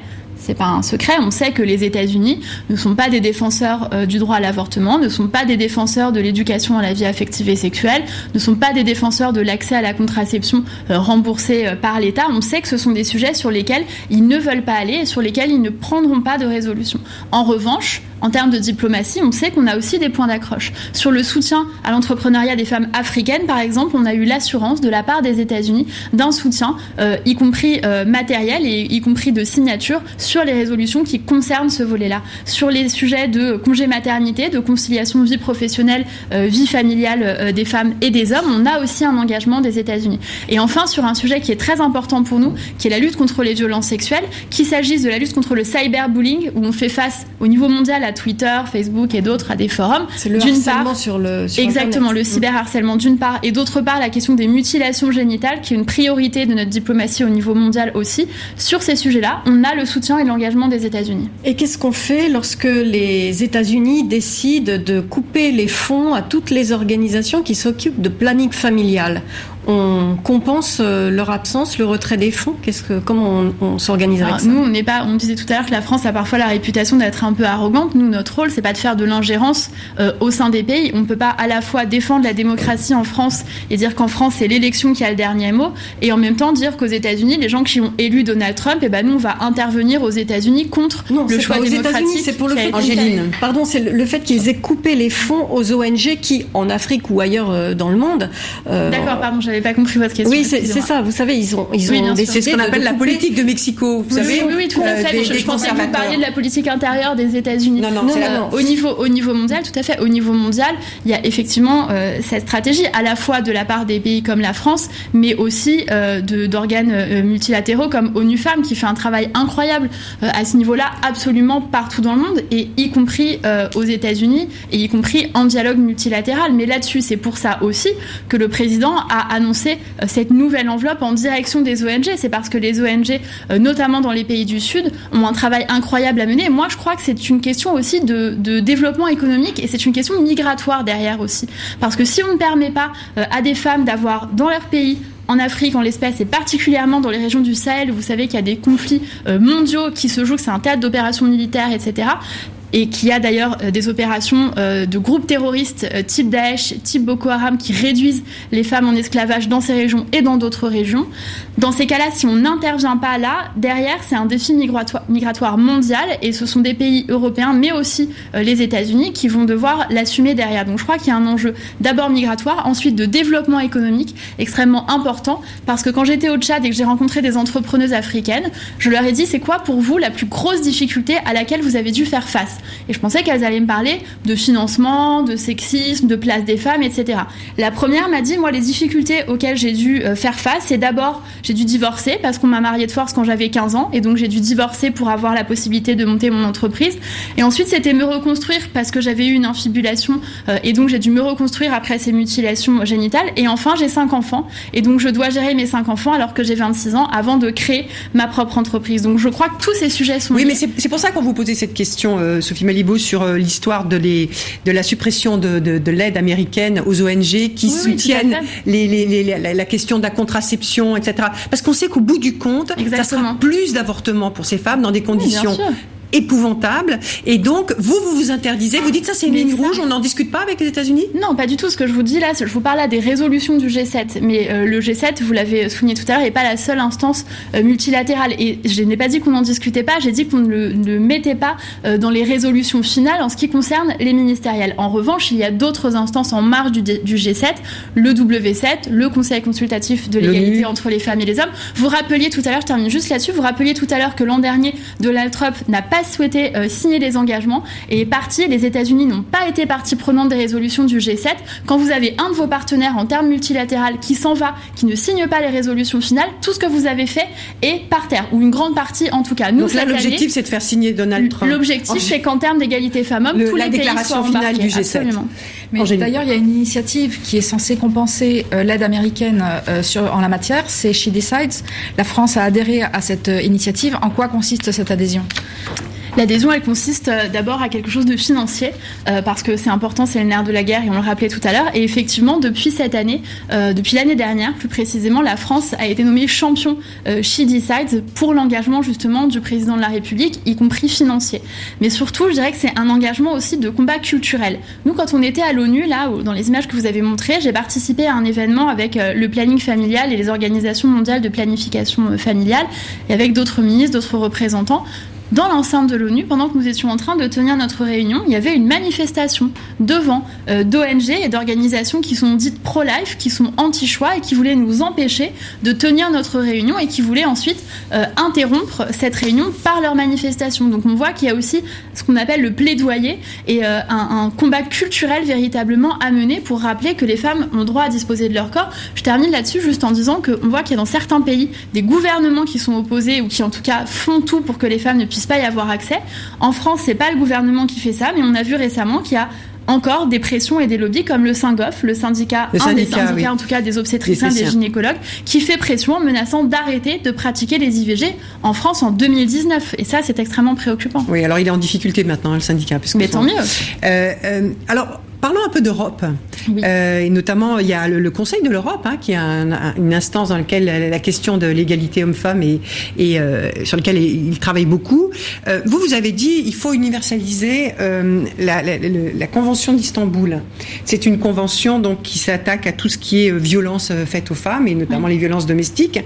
c'est pas un secret. On sait que les États-Unis ne sont pas des défenseurs euh, du droit à l'avortement, ne sont pas des défenseurs de l'éducation à la vie affective et sexuelle, ne sont pas des défenseurs de l'accès à la contraception euh, remboursée euh, par l'État. On sait que ce sont des sujets sur lesquels ils ne veulent pas aller et sur lesquels ils ne prendront pas de résolution. En revanche, en termes de diplomatie, on sait qu'on a aussi des points d'accroche. Sur le soutien à l'entrepreneuriat des femmes africaines, par exemple, on a eu l'assurance de la part des États-Unis d'un soutien, euh, y compris euh, matériel et y compris de signature, sur les résolutions qui concernent ce volet-là. Sur les sujets de congé maternité, de conciliation vie professionnelle, euh, vie familiale des femmes et des hommes, on a aussi un engagement des États-Unis. Et enfin, sur un sujet qui est très important pour nous, qui est la lutte contre les violences sexuelles, qu'il s'agisse de la lutte contre le cyberbullying, où on fait face au niveau mondial Twitter, Facebook et d'autres, à des forums. C'est le harcèlement sur le sur Exactement, le cyberharcèlement d'une part, et d'autre part la question des mutilations génitales, qui est une priorité de notre diplomatie au niveau mondial aussi. Sur ces sujets-là, on a le soutien et l'engagement des États-Unis. Et qu'est-ce qu'on fait lorsque les États-Unis décident de couper les fonds à toutes les organisations qui s'occupent de planning familial? On compense euh, leur absence, le retrait des fonds? Qu'est-ce que, Comment on, s'organise avec ça? Nous, on n'est pas. On disait tout à l'heure que la France a parfois la réputation d'être un peu arrogante. Nous, notre rôle, c'est pas de faire de l'ingérence euh, au sein des pays. On ne peut pas à la fois défendre la démocratie en France et dire qu'en France c'est l'élection qui a le dernier mot, et en même temps dire qu'aux États-Unis, les gens qui ont élu Donald Trump, et eh ben nous, on va intervenir aux États-Unis contre le choix pas aux démocratique. C'est pour le fait, Angéline. Pardon, c'est le, fait qu'ils aient coupé les fonds aux ONG qui, en Afrique ou ailleurs euh, dans le monde. D'accord, pardon, j'avais pas compris votre question. Oui, c'est ça. Vous savez, ils ont, ils ont décidé. C'est ce qu'on appelle la politique de Mexico. Vous oui, savez, oui, oui, tout à fait. je, pensais que vous parliez de la politique intérieure des États-Unis. Non, non, non, non, Au niveau, au niveau mondial, tout à fait. Au niveau mondial, il y a effectivement euh, cette stratégie à la fois de la part des pays comme la France, mais aussi euh, d'organes euh, multilatéraux comme ONU Femmes, qui fait un travail incroyable euh, à ce niveau-là, absolument partout dans le monde, et y compris euh, aux États-Unis, et y compris en dialogue multilatéral. Mais là-dessus, c'est pour ça aussi que le président a annoncé euh, cette nouvelle enveloppe en direction des ONG. C'est parce que les ONG, euh, notamment dans les pays du Sud, ont un travail incroyable à mener. moi, je crois que c'est une question aussi de, développement économique et c'est une question migratoire derrière aussi. Parce que si on ne permet pas euh, à des femmes d'avoir dans leur pays en Afrique en l'espèce et particulièrement dans les régions du Sahel vous savez qu'il y a des conflits mondiaux qui se jouent, que c'est un théâtre d'opérations militaires, etc et qui a d'ailleurs euh, des opérations euh, de groupes terroristes euh, type Daesh, type Boko Haram qui réduisent les femmes en esclavage dans ces régions et dans d'autres régions. Dans ces cas-là, si on n'intervient pas là, derrière, c'est un défi migratoire, migratoire mondial et ce sont des pays européens, mais aussi les États-Unis qui vont devoir l'assumer derrière. Donc je crois qu'il y a un enjeu d'abord migratoire, ensuite de développement économique extrêmement important parce que quand j'étais au Tchad et que j'ai rencontré des entrepreneuses africaines, je leur ai dit c'est quoi pour vous la plus grosse difficulté à laquelle vous avez dû faire face? Et je pensais qu'elles allaient me parler de financement, de sexisme, de place des femmes, etc. La première m'a dit, moi, les difficultés auxquelles j'ai dû euh, faire face, c'est d'abord, j'ai dû divorcer parce qu'on m'a mariée de force quand j'avais 15 ans, et donc j'ai dû divorcer pour avoir la possibilité de monter mon entreprise. Et ensuite, c'était me reconstruire parce que j'avais eu une infibulation, euh, et donc j'ai dû me reconstruire après ces mutilations génitales. Et enfin, j'ai cinq enfants, et donc je dois gérer mes cinq enfants alors que j'ai 26 ans avant de créer ma propre entreprise. Donc je crois que tous ces sujets sont. Oui, mais c'est pour ça qu'on vous posait cette question, euh, Sophie Malibu, sur euh, l'histoire de, les, de la suppression de, de, l'aide américaine aux ONG qui soutiennent les, les, la question de la contraception, etc. Parce qu'on sait qu'au bout du compte, ça sera plus d'avortements pour ces femmes dans des conditions épouvantable. Et donc, vous, vous vous interdisez, vous dites ça, c'est une ligne rouge, on n'en discute pas avec les États-Unis? Non, pas du tout. Ce que je vous dis là, je vous parle là des résolutions du G7. Mais euh, le G7, vous l'avez souligné tout à l'heure, n'est pas la seule instance euh, multilatérale. Et je n'ai pas dit qu'on n'en discutait pas, j'ai dit qu'on ne le mettait pas euh, dans les résolutions finales en ce qui concerne les ministériels. En revanche, il y a d'autres instances en marge du, du, G7, le W7, le Conseil consultatif de l'égalité entre les femmes et les hommes. Vous rappeliez tout à l'heure, je termine juste là-dessus, vous rappeliez tout à l'heure que l'an dernier, Donald Trump n'a pas souhaité euh, signer les engagements et est parti. Les États-Unis n'ont pas été partie prenante des résolutions du G7. Quand vous avez un de vos partenaires en termes multilatéral qui s'en va, qui ne signe pas les résolutions finales, tout ce que vous avez fait est par terre, ou une grande partie en tout cas. Nous, Donc là, l'objectif, c'est de faire signer Donald Trump. L'objectif, c'est qu'en termes d'égalité femmes-hommes, tous la les déclaration pays finale du G7. Absolument. Mais d'ailleurs, il y a une initiative qui est censée compenser euh, l'aide américaine euh, sur, en la matière, c'est She Decides. La France a adhéré à cette initiative. En quoi consiste cette adhésion? L'adhésion, elle consiste euh, d'abord à quelque chose de financier, euh, parce que c'est important, c'est le nerf de la guerre, et on le rappelait tout à l'heure. Et effectivement, depuis cette année, euh, depuis l'année dernière, plus précisément, la France a été nommée champion She Decides pour l'engagement justement du président de la République, y compris financier. Mais surtout, je dirais que c'est un engagement aussi de combat culturel. Nous, quand on était à l'ONU, là, dans les images que vous avez montrées, j'ai participé à un événement avec le planning familial et les organisations mondiales de planification familiale, et avec d'autres ministres, d'autres représentants dans l'enceinte de l'ONU, pendant que nous étions en train de tenir notre réunion, il y avait une manifestation devant euh, d'ONG et d'organisations qui sont dites pro-life, qui sont anti-choix et qui voulaient nous empêcher de tenir notre réunion et qui voulaient ensuite euh, interrompre cette réunion par leur manifestation. Donc on voit qu'il y a aussi ce qu'on appelle le plaidoyer et euh, un, un combat culturel véritablement à mener pour rappeler que les femmes ont droit à disposer de leur corps. Je termine là-dessus juste en disant qu'on voit qu'il y a dans certains pays des gouvernements qui sont opposés ou qui en tout cas font tout pour que les femmes ne puissent pas y avoir accès. En France, c'est pas le gouvernement qui fait ça, mais on a vu récemment qu'il y a encore des pressions et des lobbies comme le SINGOF, le syndicat, Le un des syndicat, syndicats oui. en tout cas des obstétriciens, Des gynécologues, qui fait pression en menaçant d'arrêter de pratiquer les IVG en France en 2019. Et ça, c'est extrêmement préoccupant. Oui, alors il est en difficulté maintenant, le syndicat. parce que Mais tant mieux. Euh, euh, alors, parlons un peu d'Europe. Euh, et notamment, il y a le, le Conseil de l'Europe, hein, qui est un- un- une instance dans laquelle la, question de l'égalité homme-femme est, euh, sur laquelle il travaille beaucoup. Euh, vous, vous avez dit il faut universaliser la, la- le- la Convention d'Istanbul. C'est une convention donc qui s'attaque à tout ce qui est violence faite aux femmes et notamment les violences domestiques.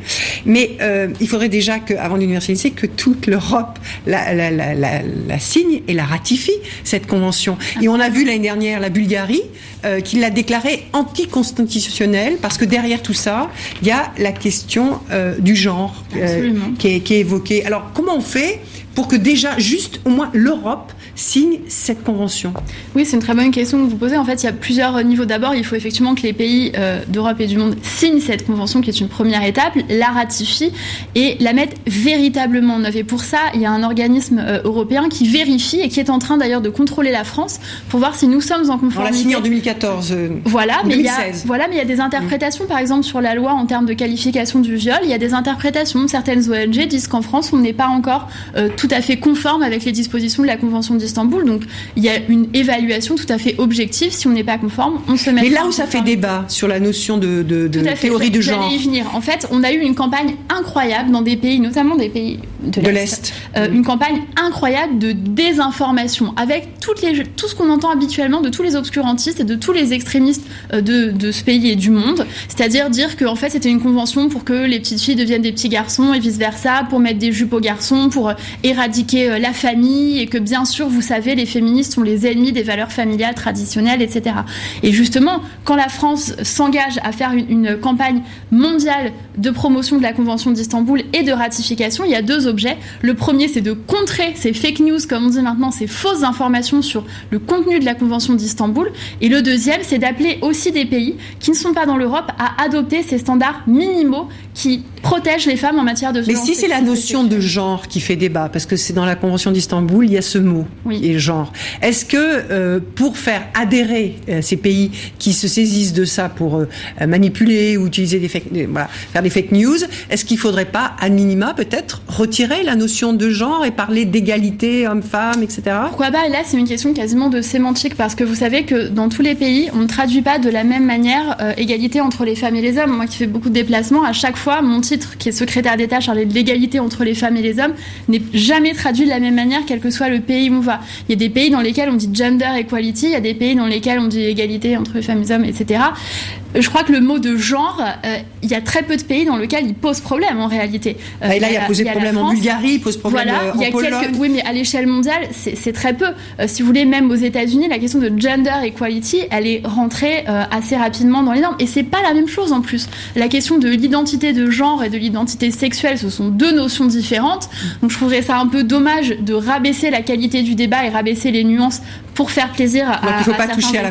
Mais il faudrait déjà que, avant d'universaliser, que toute l'Europe la, signe et la ratifie cette convention. Et on a vu l'année dernière la Bulgarie euh, qui l'a déclarée anticonstitutionnelle parce que derrière tout ça, il y a la question euh, du genre euh, qui, est, qui est évoquée. Alors comment on fait pour que déjà juste au moins l'Europe signe cette convention Oui, c'est une très bonne question que vous posez. En fait, il y a plusieurs niveaux. D'abord, il faut effectivement que les pays euh, d'Europe et du monde signent cette convention, qui est une première étape, la ratifient et la mettent véritablement en œuvre. Et pour ça, il y a un organisme euh, européen qui vérifie et qui est en train d'ailleurs de contrôler la France pour voir si nous sommes en On l'a conformité. signé en 2014. euh, Voilà, en mais il y a, 2016. voilà, mais il y a des interprétations, par exemple, sur la loi en termes de qualification du viol. Il y a des interprétations. Certaines ONG disent qu'en France, on n'est pas encore tout à fait conforme avec les dispositions de la Convention d'Istanbul. Donc, il y a une évaluation tout à fait objective. Si on n'est pas conforme, on se met. Mais là où ça fait débat sur la notion de, de, de Tout à fait. théorie de genre. y venir. En fait, on a eu une campagne incroyable dans des pays, notamment des pays de l'Est. Euh, Une campagne incroyable de désinformation avec toutes les, tout ce qu'on entend habituellement de tous les obscurantistes et de tous les extrémistes euh, de, de ce pays et du monde. C'est-à-dire dire que en fait, c'était une convention pour que les petites filles deviennent des petits garçons et vice-versa, pour mettre des jupes aux garçons, pour euh, éradiquer euh, la famille et que bien sûr, vous savez, les féministes sont les ennemis des valeurs familiales traditionnelles, etc. Et justement, quand la France s'engage à faire une, campagne mondiale de promotion de la Convention d'Istanbul et de ratification, il y a deux objets. Le premier, c'est de contrer ces fake news, comme on dit maintenant, ces fausses informations sur le contenu de la Convention d'Istanbul. Et le deuxième, c'est d'appeler aussi des pays qui ne sont pas dans l'Europe à adopter ces standards minimaux qui protègent les femmes en matière de Mais si c'est la et notion de genre qui fait débat, parce que c'est dans la Convention d'Istanbul, il y a ce mot qui est genre. Est-ce que euh, pour faire adhérer euh, ces pays qui se saisissent de ça pour euh, manipuler ou utiliser des fake, voilà, faire des fake news, est-ce qu'il faudrait pas, à minima peut-être, retirer la notion de genre et parler d'égalité homme-femme, etc. Pourquoi pas? Là, c'est une question quasiment de sémantique parce que vous savez que dans tous les pays, on ne traduit pas de la même manière euh, égalité entre les femmes et les hommes. Moi qui fais beaucoup de déplacements, à chaque fois, mon titre, qui est secrétaire d'État chargé de l'égalité entre les femmes et les hommes, n'est jamais traduit de la même manière, quel que soit le pays où on va. Il y a des pays dans lesquels on dit gender equality, il y a des pays dans lesquels on dit égalité entre les femmes et les hommes, etc. Je crois que le mot de genre, euh, il y a très peu de pays dans lesquels il pose problème en réalité. Euh, Ah, et là, il a posé problème en. Bulgarie, il pose problème Voilà, euh, il y a en Pologne. quelques, oui, mais à l'échelle mondiale, c'est très peu. Si vous voulez, même aux États-Unis, la question de gender equality, elle est rentrée assez rapidement dans les normes. Et c'est pas la même chose en plus. La question de l'identité de genre et de l'identité sexuelle, ce sont deux notions différentes. Donc je trouverais ça un peu dommage de rabaisser la qualité du débat et rabaisser les nuances pour faire plaisir à. Donc il ne faut pas toucher à la.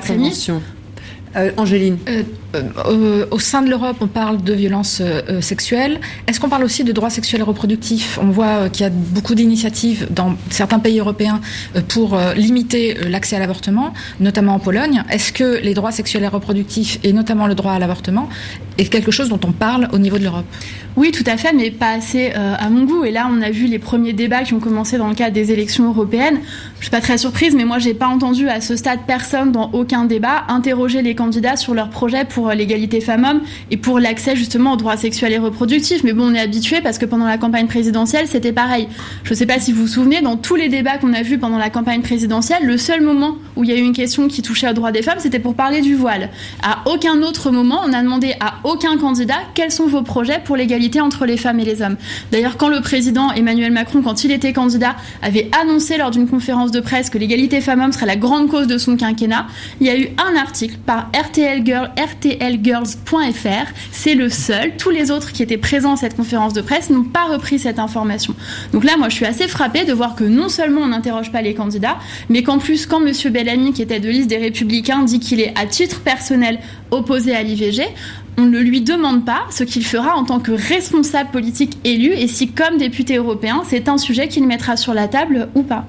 Euh, Angéline Euh, euh, au sein de l'Europe, on parle de violences euh, euh, sexuelles. Est-ce qu'on parle aussi de droits sexuels et reproductifs? On voit qu'il y a beaucoup d'initiatives dans certains pays européens pour limiter l'accès à l'avortement, notamment en Pologne. Est-ce que les droits sexuels et reproductifs, et notamment le droit à l'avortement, est quelque chose dont on parle au niveau de l'Europe? Oui, tout à fait, mais pas assez euh, à mon goût. Et là, on a vu les premiers débats qui ont commencé dans le cadre des élections européennes. Je suis pas très surprise, mais moi, j'ai pas entendu à ce stade personne dans aucun débat interroger les candidats sur leur projet pour euh, l'égalité femmes-hommes et pour l'accès justement aux droits sexuels et reproductifs. Mais bon, on est habitué parce que pendant la campagne présidentielle, c'était pareil. Je sais pas si vous vous souvenez, dans tous les débats qu'on a vus pendant la campagne présidentielle, le seul moment où il y a eu une question qui touchait aux droits des femmes, c'était pour parler du voile. À aucun autre moment, on a demandé à aucun candidat quels sont vos projets pour l'égalité entre les femmes et les hommes. D'ailleurs, quand le président Emmanuel Macron, quand il était candidat, avait annoncé lors d'une conférence de presse que l'égalité femmes-hommes serait la grande cause de son quinquennat, il y a eu un article par RTL Girl, rtlgirls.fr. C'est le seul. Tous les autres qui étaient présents à cette conférence de presse n'ont pas repris cette information. Donc là, moi, je suis assez frappée de voir que non seulement on n'interroge pas les candidats, mais qu'en plus, quand M. Bellamy, qui était de liste des Républicains, dit qu'il est à titre personnel opposé à l'IVG, on ne lui demande pas ce qu'il fera en tant que responsable politique élu et si, comme député européen, c'est un sujet qu'il mettra sur la table ou pas.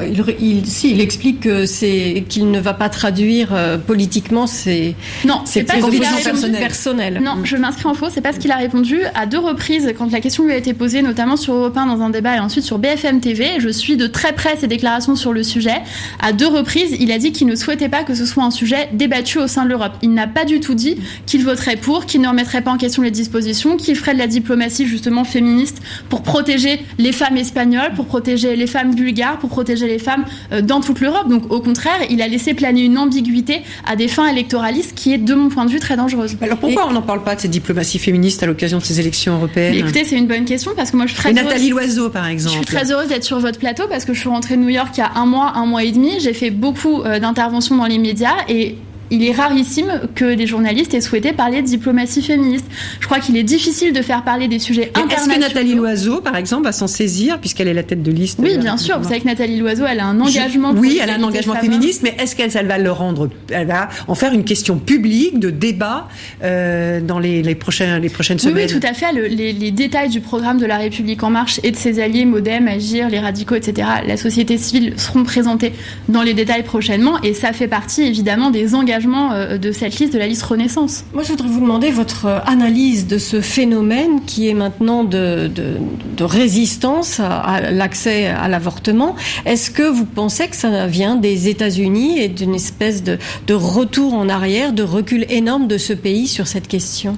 Il, il, si, il explique que c'est qu'il ne va pas traduire euh, politiquement ses non, c'est pas personnelles. Non, je m'inscris en faux. C'est pas ce qu'il a répondu à deux reprises quand la question lui a été posée, notamment sur Europe 1 dans un débat et ensuite sur BFM TV. Je suis de très près ses déclarations sur le sujet. À deux reprises, il a dit qu'il ne souhaitait pas que ce soit un sujet débattu au sein de l'Europe. Il n'a pas du tout dit qu'il voterait pour, qu'il ne remettrait pas en question les dispositions, qu'il ferait de la diplomatie justement féministe pour protéger les femmes espagnoles, pour protéger les femmes bulgares, pour protéger les femmes euh, dans toute l'Europe. Donc au contraire, il a laissé planer une ambiguïté à des fins électoralistes qui est, de mon point de vue, très dangereuse. Alors pourquoi on n'en parle pas de cette diplomatie féministe à l'occasion de ces élections européennes Écoutez, c'est une bonne question parce que moi je suis très heureuse... Nathalie Loiseau, par exemple. Je suis très heureuse d'être sur votre plateau parce que je suis rentrée de New York il y a un mois, un mois et demi. J'ai fait beaucoup euh, d'interventions dans les médias et il est rarissime que des journalistes aient souhaité parler de diplomatie féministe. Je crois qu'il est difficile de faire parler des sujets internationaux. Est-ce que Nathalie Loiseau, par exemple, va s'en saisir puisqu'elle est la tête de liste Oui, bien sûr. Vous savez que Nathalie Loiseau, elle a un engagement. oui, elle a un engagement féministe, mais est-ce qu'elle va le rendre Elle va en faire une question publique de débat euh, dans les, les, prochains, les prochaines semaines. Oui, tout à fait. les, les, détails du programme de la République en marche et de ses alliés, MoDem, Agir, les radicaux, etc., la société civile seront présentés dans les détails prochainement, et ça fait partie évidemment des engagements euh, de cette liste, de la liste Renaissance. Moi, je voudrais vous demander votre analyse de ce phénomène qui est maintenant de, résistance à, l'accès à l'avortement. Est-ce que vous pensez que ça vient des États-Unis et d'une espèce de retour en arrière, de recul énorme de ce pays sur cette question?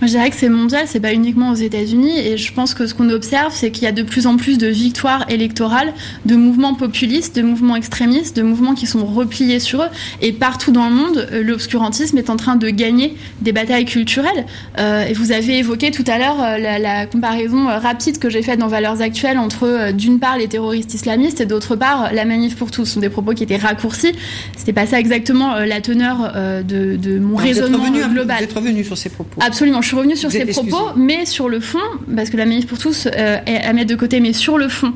Moi, je dirais que c'est mondial, c'est pas uniquement aux États-Unis. Et je pense que ce qu'on observe, c'est qu'il y a de plus en plus de victoires électorales, de mouvements populistes, de mouvements extrémistes, de mouvements qui sont repliés sur eux. Et partout dans le monde, euh, l'obscurantisme est en train de gagner des batailles culturelles. Euh, et vous avez évoqué tout à l'heure euh, la, la, comparaison rapide que j'ai faite dans Valeurs actuelles entre, d'une part, les terroristes islamistes et d'autre part, la manif pour tous. Ce sont des propos qui étaient raccourcis. C'était pas ça exactement la teneur de, de mon raisonnement revenu, global. Vous êtes revenu sur ces propos. Absolument je suis revenue sur ces propos, mais sur le fond, parce que la manif pour tous euh, est à mettre de côté, mais sur le fond,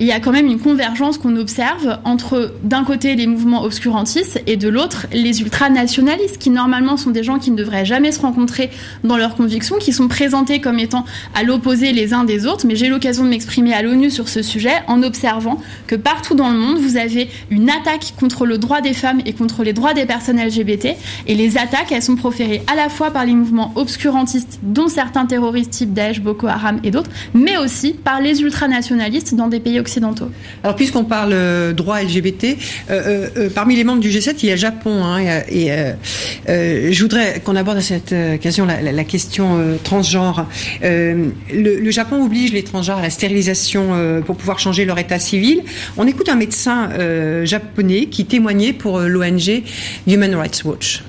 il y a quand même une convergence qu'on observe entre d'un côté les mouvements obscurantistes et de l'autre les ultranationalistes qui normalement sont des gens qui ne devraient jamais se rencontrer dans leurs convictions, qui sont présentés comme étant à l'opposé les uns des autres. Mais j'ai l'occasion de m'exprimer à l'ONU sur ce sujet en observant que partout dans le monde vous avez une attaque contre le droit des femmes et contre les droits des personnes LGBT et les attaques elles sont proférées à la fois par les mouvements obscurantistes dont certains terroristes type Daesh, Boko Haram et d'autres, mais aussi par les ultranationalistes dans des pays occidentaux alors, puisqu'on parle euh, droit LGBT, euh, euh, parmi les membres du G7, il y a Japon. Hein, et, je voudrais qu'on aborde à cette occasion la, question transgenre. Le, Japon oblige les transgenres à la stérilisation pour pouvoir changer leur état civil. On écoute un médecin japonais qui témoignait pour l'ONG Human Rights Watch.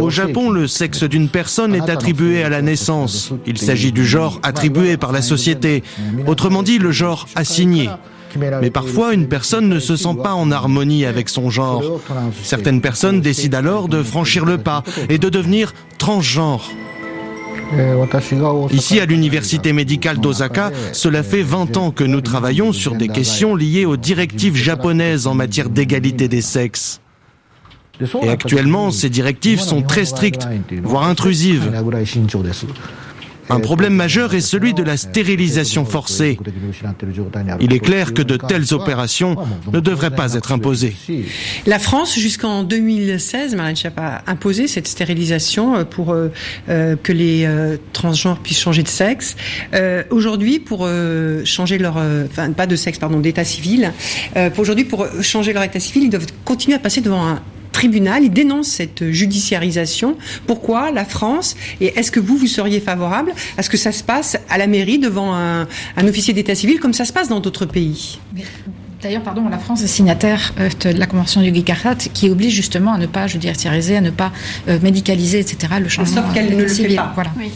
Au Japon, le sexe d'une personne est attribué à la naissance. Il s'agit du genre attribué par la société, autrement dit le genre assigné. Mais parfois, une personne ne se sent pas en harmonie avec son genre. Certaines personnes décident alors de franchir le pas et de devenir transgenre. Ici, à l'université médicale d'Osaka, cela fait 20 ans que nous travaillons sur des questions liées aux directives japonaises en matière d'égalité des sexes. Et actuellement, ces directives sont très strictes, voire intrusives. Un problème majeur est celui de la stérilisation forcée. Il est clair que de telles opérations ne devraient pas être imposées. La France, jusqu'en 2016, Marlène Schiappa, a imposé cette stérilisation euh, pour euh, euh, que les transgenres puissent changer de sexe. aujourd'hui, pour changer leur, enfin pas de sexe, pardon, d'état civil, pour aujourd'hui, pour changer leur état civil, ils doivent continuer à passer devant un, tribunal. Il dénonce cette judiciarisation. Pourquoi la France Et est-ce que vous, vous seriez favorable à ce que ça se passe à la mairie devant un, officier d'état civil comme ça se passe dans d'autres pays? D'ailleurs, pardon, la France est signataire euh, de la Convention du Guicarrat qui oblige justement à ne pas judiciariser, à ne pas euh, médicaliser, etc. le changement Sauf qu'elle ne le fait civil. pas. Voilà. Oui.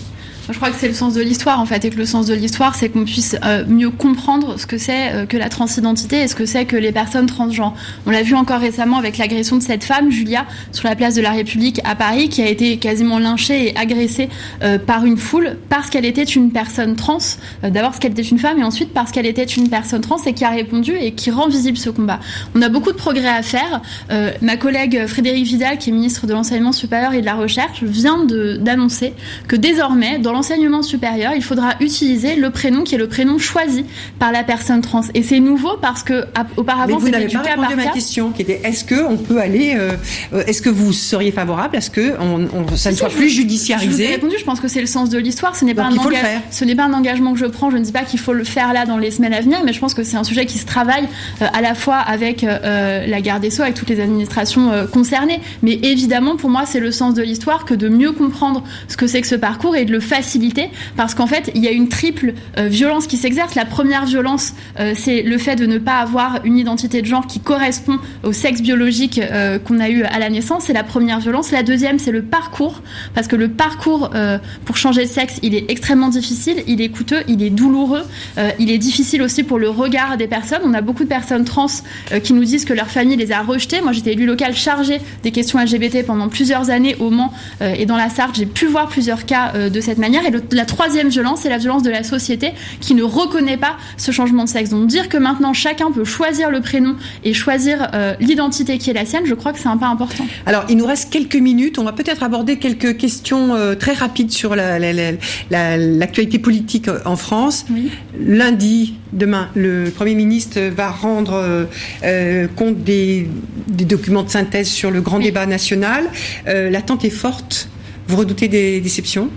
Je crois que c'est le sens de l'histoire en fait, et que le sens de l'histoire, c'est qu'on puisse euh, mieux comprendre ce que c'est euh, que la transidentité et ce que c'est que les personnes transgenres. On l'a vu encore récemment avec l'agression de cette femme, Julia, sur la place de la République à Paris, qui a été quasiment lynchée et agressée euh, par une foule parce qu'elle était une personne trans. D'abord parce qu'elle était une femme, et ensuite parce qu'elle était une personne trans et qui a répondu et qui rend visible ce combat. On a beaucoup de progrès à faire. Ma collègue Frédérique Vidal, qui est ministre de l'enseignement supérieur et de la recherche, vient d'annoncer que désormais, dans l'enseignement supérieur, il faudra utiliser le prénom qui est le prénom choisi par la personne trans. Et c'est nouveau parce que auparavant, vous c'était n'avez du pas cas répondu par à ma cas. question, qui était est-ce que on peut aller, euh, euh, est-ce que vous seriez favorable à ce que on, on- ça ne soit plus je- Je vous ai judiciarisé répondu, je pense que c'est le sens de l'histoire. Ce n'est pas, Donc, un engage- ce n'est pas un engagement que je prends. Je ne dis pas qu'il faut le faire là dans les semaines à venir, mais je pense que c'est un sujet qui se travaille euh, à la fois avec euh, la garde des Sceaux, avec toutes les administrations concernées. Mais évidemment, pour moi, c'est le sens de l'histoire que de mieux comprendre ce que c'est que ce parcours et de le faciliter, parce qu'en fait, il y a une triple euh, violence qui s'exerce. La première violence, euh, c'est le fait de ne pas avoir une identité de genre qui correspond au sexe biologique euh, qu'on a eu à la naissance. C'est la première violence. La deuxième, c'est le parcours, parce que le parcours pour changer de sexe, il est extrêmement difficile, il est coûteux, il est douloureux, il est difficile aussi pour le regard des personnes. On a beaucoup de personnes trans qui nous disent que leur famille les a rejetés. Moi, j'étais élue locale chargée des questions LGBT pendant plusieurs années au Mans et dans la Sarthe. J'ai pu voir plusieurs cas de cette manière. Et le- la troisième violence, c'est la violence de la société qui ne reconnaît pas ce changement de sexe. Donc dire que maintenant chacun peut choisir le prénom et choisir euh, l'identité qui est la sienne, je crois que c'est un pas important. Alors, il nous reste quelques minutes. On va peut-être aborder quelques questions euh, très rapides sur la- la- la- la- l'actualité politique euh, en France. Lundi, demain, le Premier ministre va rendre euh, compte des, des documents de synthèse sur le grand débat national. L'attente est forte. Vous redoutez des déceptions?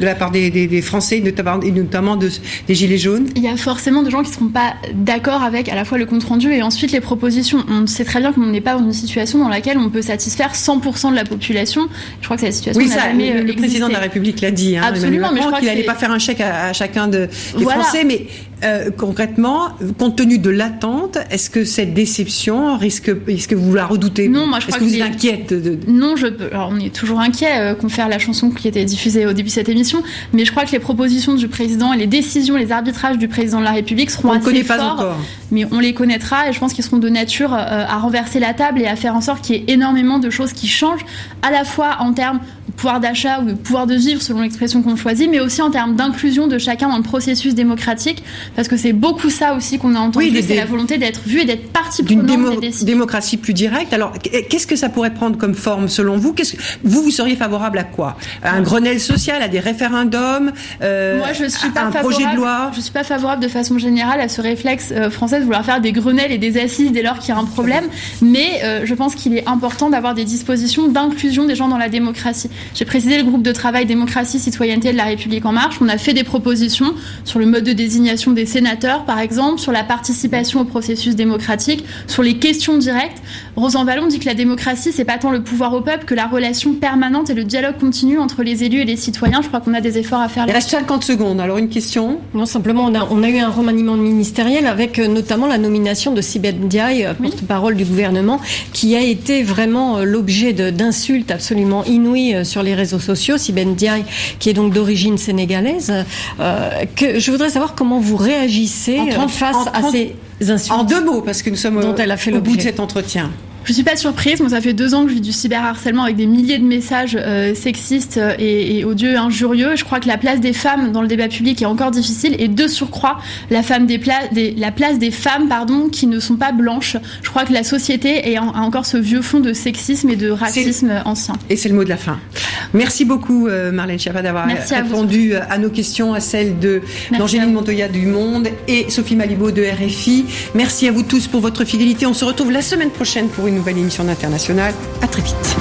De la part des, des- des Français, notamment, et notamment de- des Gilets jaunes Il y a forcément des gens qui ne seront pas d'accord avec à la fois le compte rendu et ensuite les propositions. On sait très bien qu'on n'est pas dans une situation dans laquelle on peut satisfaire 100% de la population. Je crois que cette situation Oui, ça, jamais le, euh, le président de la. République l'a dit. Hein, Absolument, mais je crois qu'il n'allait c'est- pas faire un chèque à, à chacun de, des Voilà. Français. Mais euh, concrètement, compte tenu de l'attente, est-ce que cette déception risque, est-ce que vous la redoutez Non, moi je crois que vous les- inquiète de, Non, je peux. Alors, on est toujours inquiet euh, qu'on fasse la chanson qui était diffusée au début de cette émission, mais je crois que les propositions du président et les décisions, les arbitrages du président de la République seront On ne assez connaît pas forts, encore. mais on les connaîtra et je pense qu'ils seront de nature euh, à renverser la table et à faire en sorte qu'il y ait énormément de choses qui changent, à la fois en termes pouvoir d'achat ou de pouvoir de vivre selon l'expression qu'on choisit, mais aussi en termes d'inclusion de chacun dans le processus démocratique, parce que c'est beaucoup ça aussi qu'on a entendu, Oui, c'est la volonté d'être vu et d'être partie prenante démo- des décisions. démocratie plus directe. Alors, qu'est-ce que ça pourrait prendre comme forme selon vous? Que- Vous, vous seriez favorable à quoi? À un Grenelle social, à des référendums euh, Moi, je suis à pas un favorable. projet de loi? Je suis pas favorable de façon générale à ce réflexe euh, français de vouloir faire des grenelles et des assises dès lors qu'il y a un problème. Mais euh, je pense qu'il est important d'avoir des dispositions d'inclusion des gens dans la démocratie. J'ai présidé le groupe de travail démocratie citoyenneté de la République en marche. On a fait des propositions sur le mode de désignation des sénateurs, par exemple, sur la participation au processus démocratique, sur les questions directes. Rosan Vallon dit que la démocratie, c'est pas tant le pouvoir au peuple que la relation permanente et le dialogue continu entre les élus et les citoyens. Je crois qu'on a des efforts à faire. Il reste 50 secondes. Alors, une question? Non, simplement, on a, on a eu un remaniement ministériel avec euh, notamment la nomination de Sibeth Ndiaye, euh, porte-parole du gouvernement, qui a été vraiment euh, l'objet d'insultes absolument inouïes euh, sur les réseaux sociaux. Sibeth Ndiaye, qui est donc d'origine sénégalaise. euh, que, je voudrais savoir comment vous réagissez euh, 30 face à 30 ces insultes. En deux mots, parce que nous sommes dont euh, elle a fait au bout de cet entretien. Je suis pas surprise, moi ça fait deux ans que je vis du cyberharcèlement avec des milliers de messages euh, sexistes euh, et, et odieux injurieux. Je crois que la place des femmes dans le débat public est encore difficile et de surcroît la, femme des pla- des- la place des femmes pardon, qui ne sont pas blanches. Je crois que la société est en- a encore ce vieux fond de sexisme et de racisme ancien. Et c'est le mot de la fin. Merci beaucoup, euh, Marlène Schiappa, d'avoir à répondu à nos questions, à celles de d'Angéline Montoya du Monde et Sophie Malibaud de RFI. Merci à vous tous pour votre fidélité. On se retrouve la semaine prochaine pour nouvelle émission d'International. À très vite.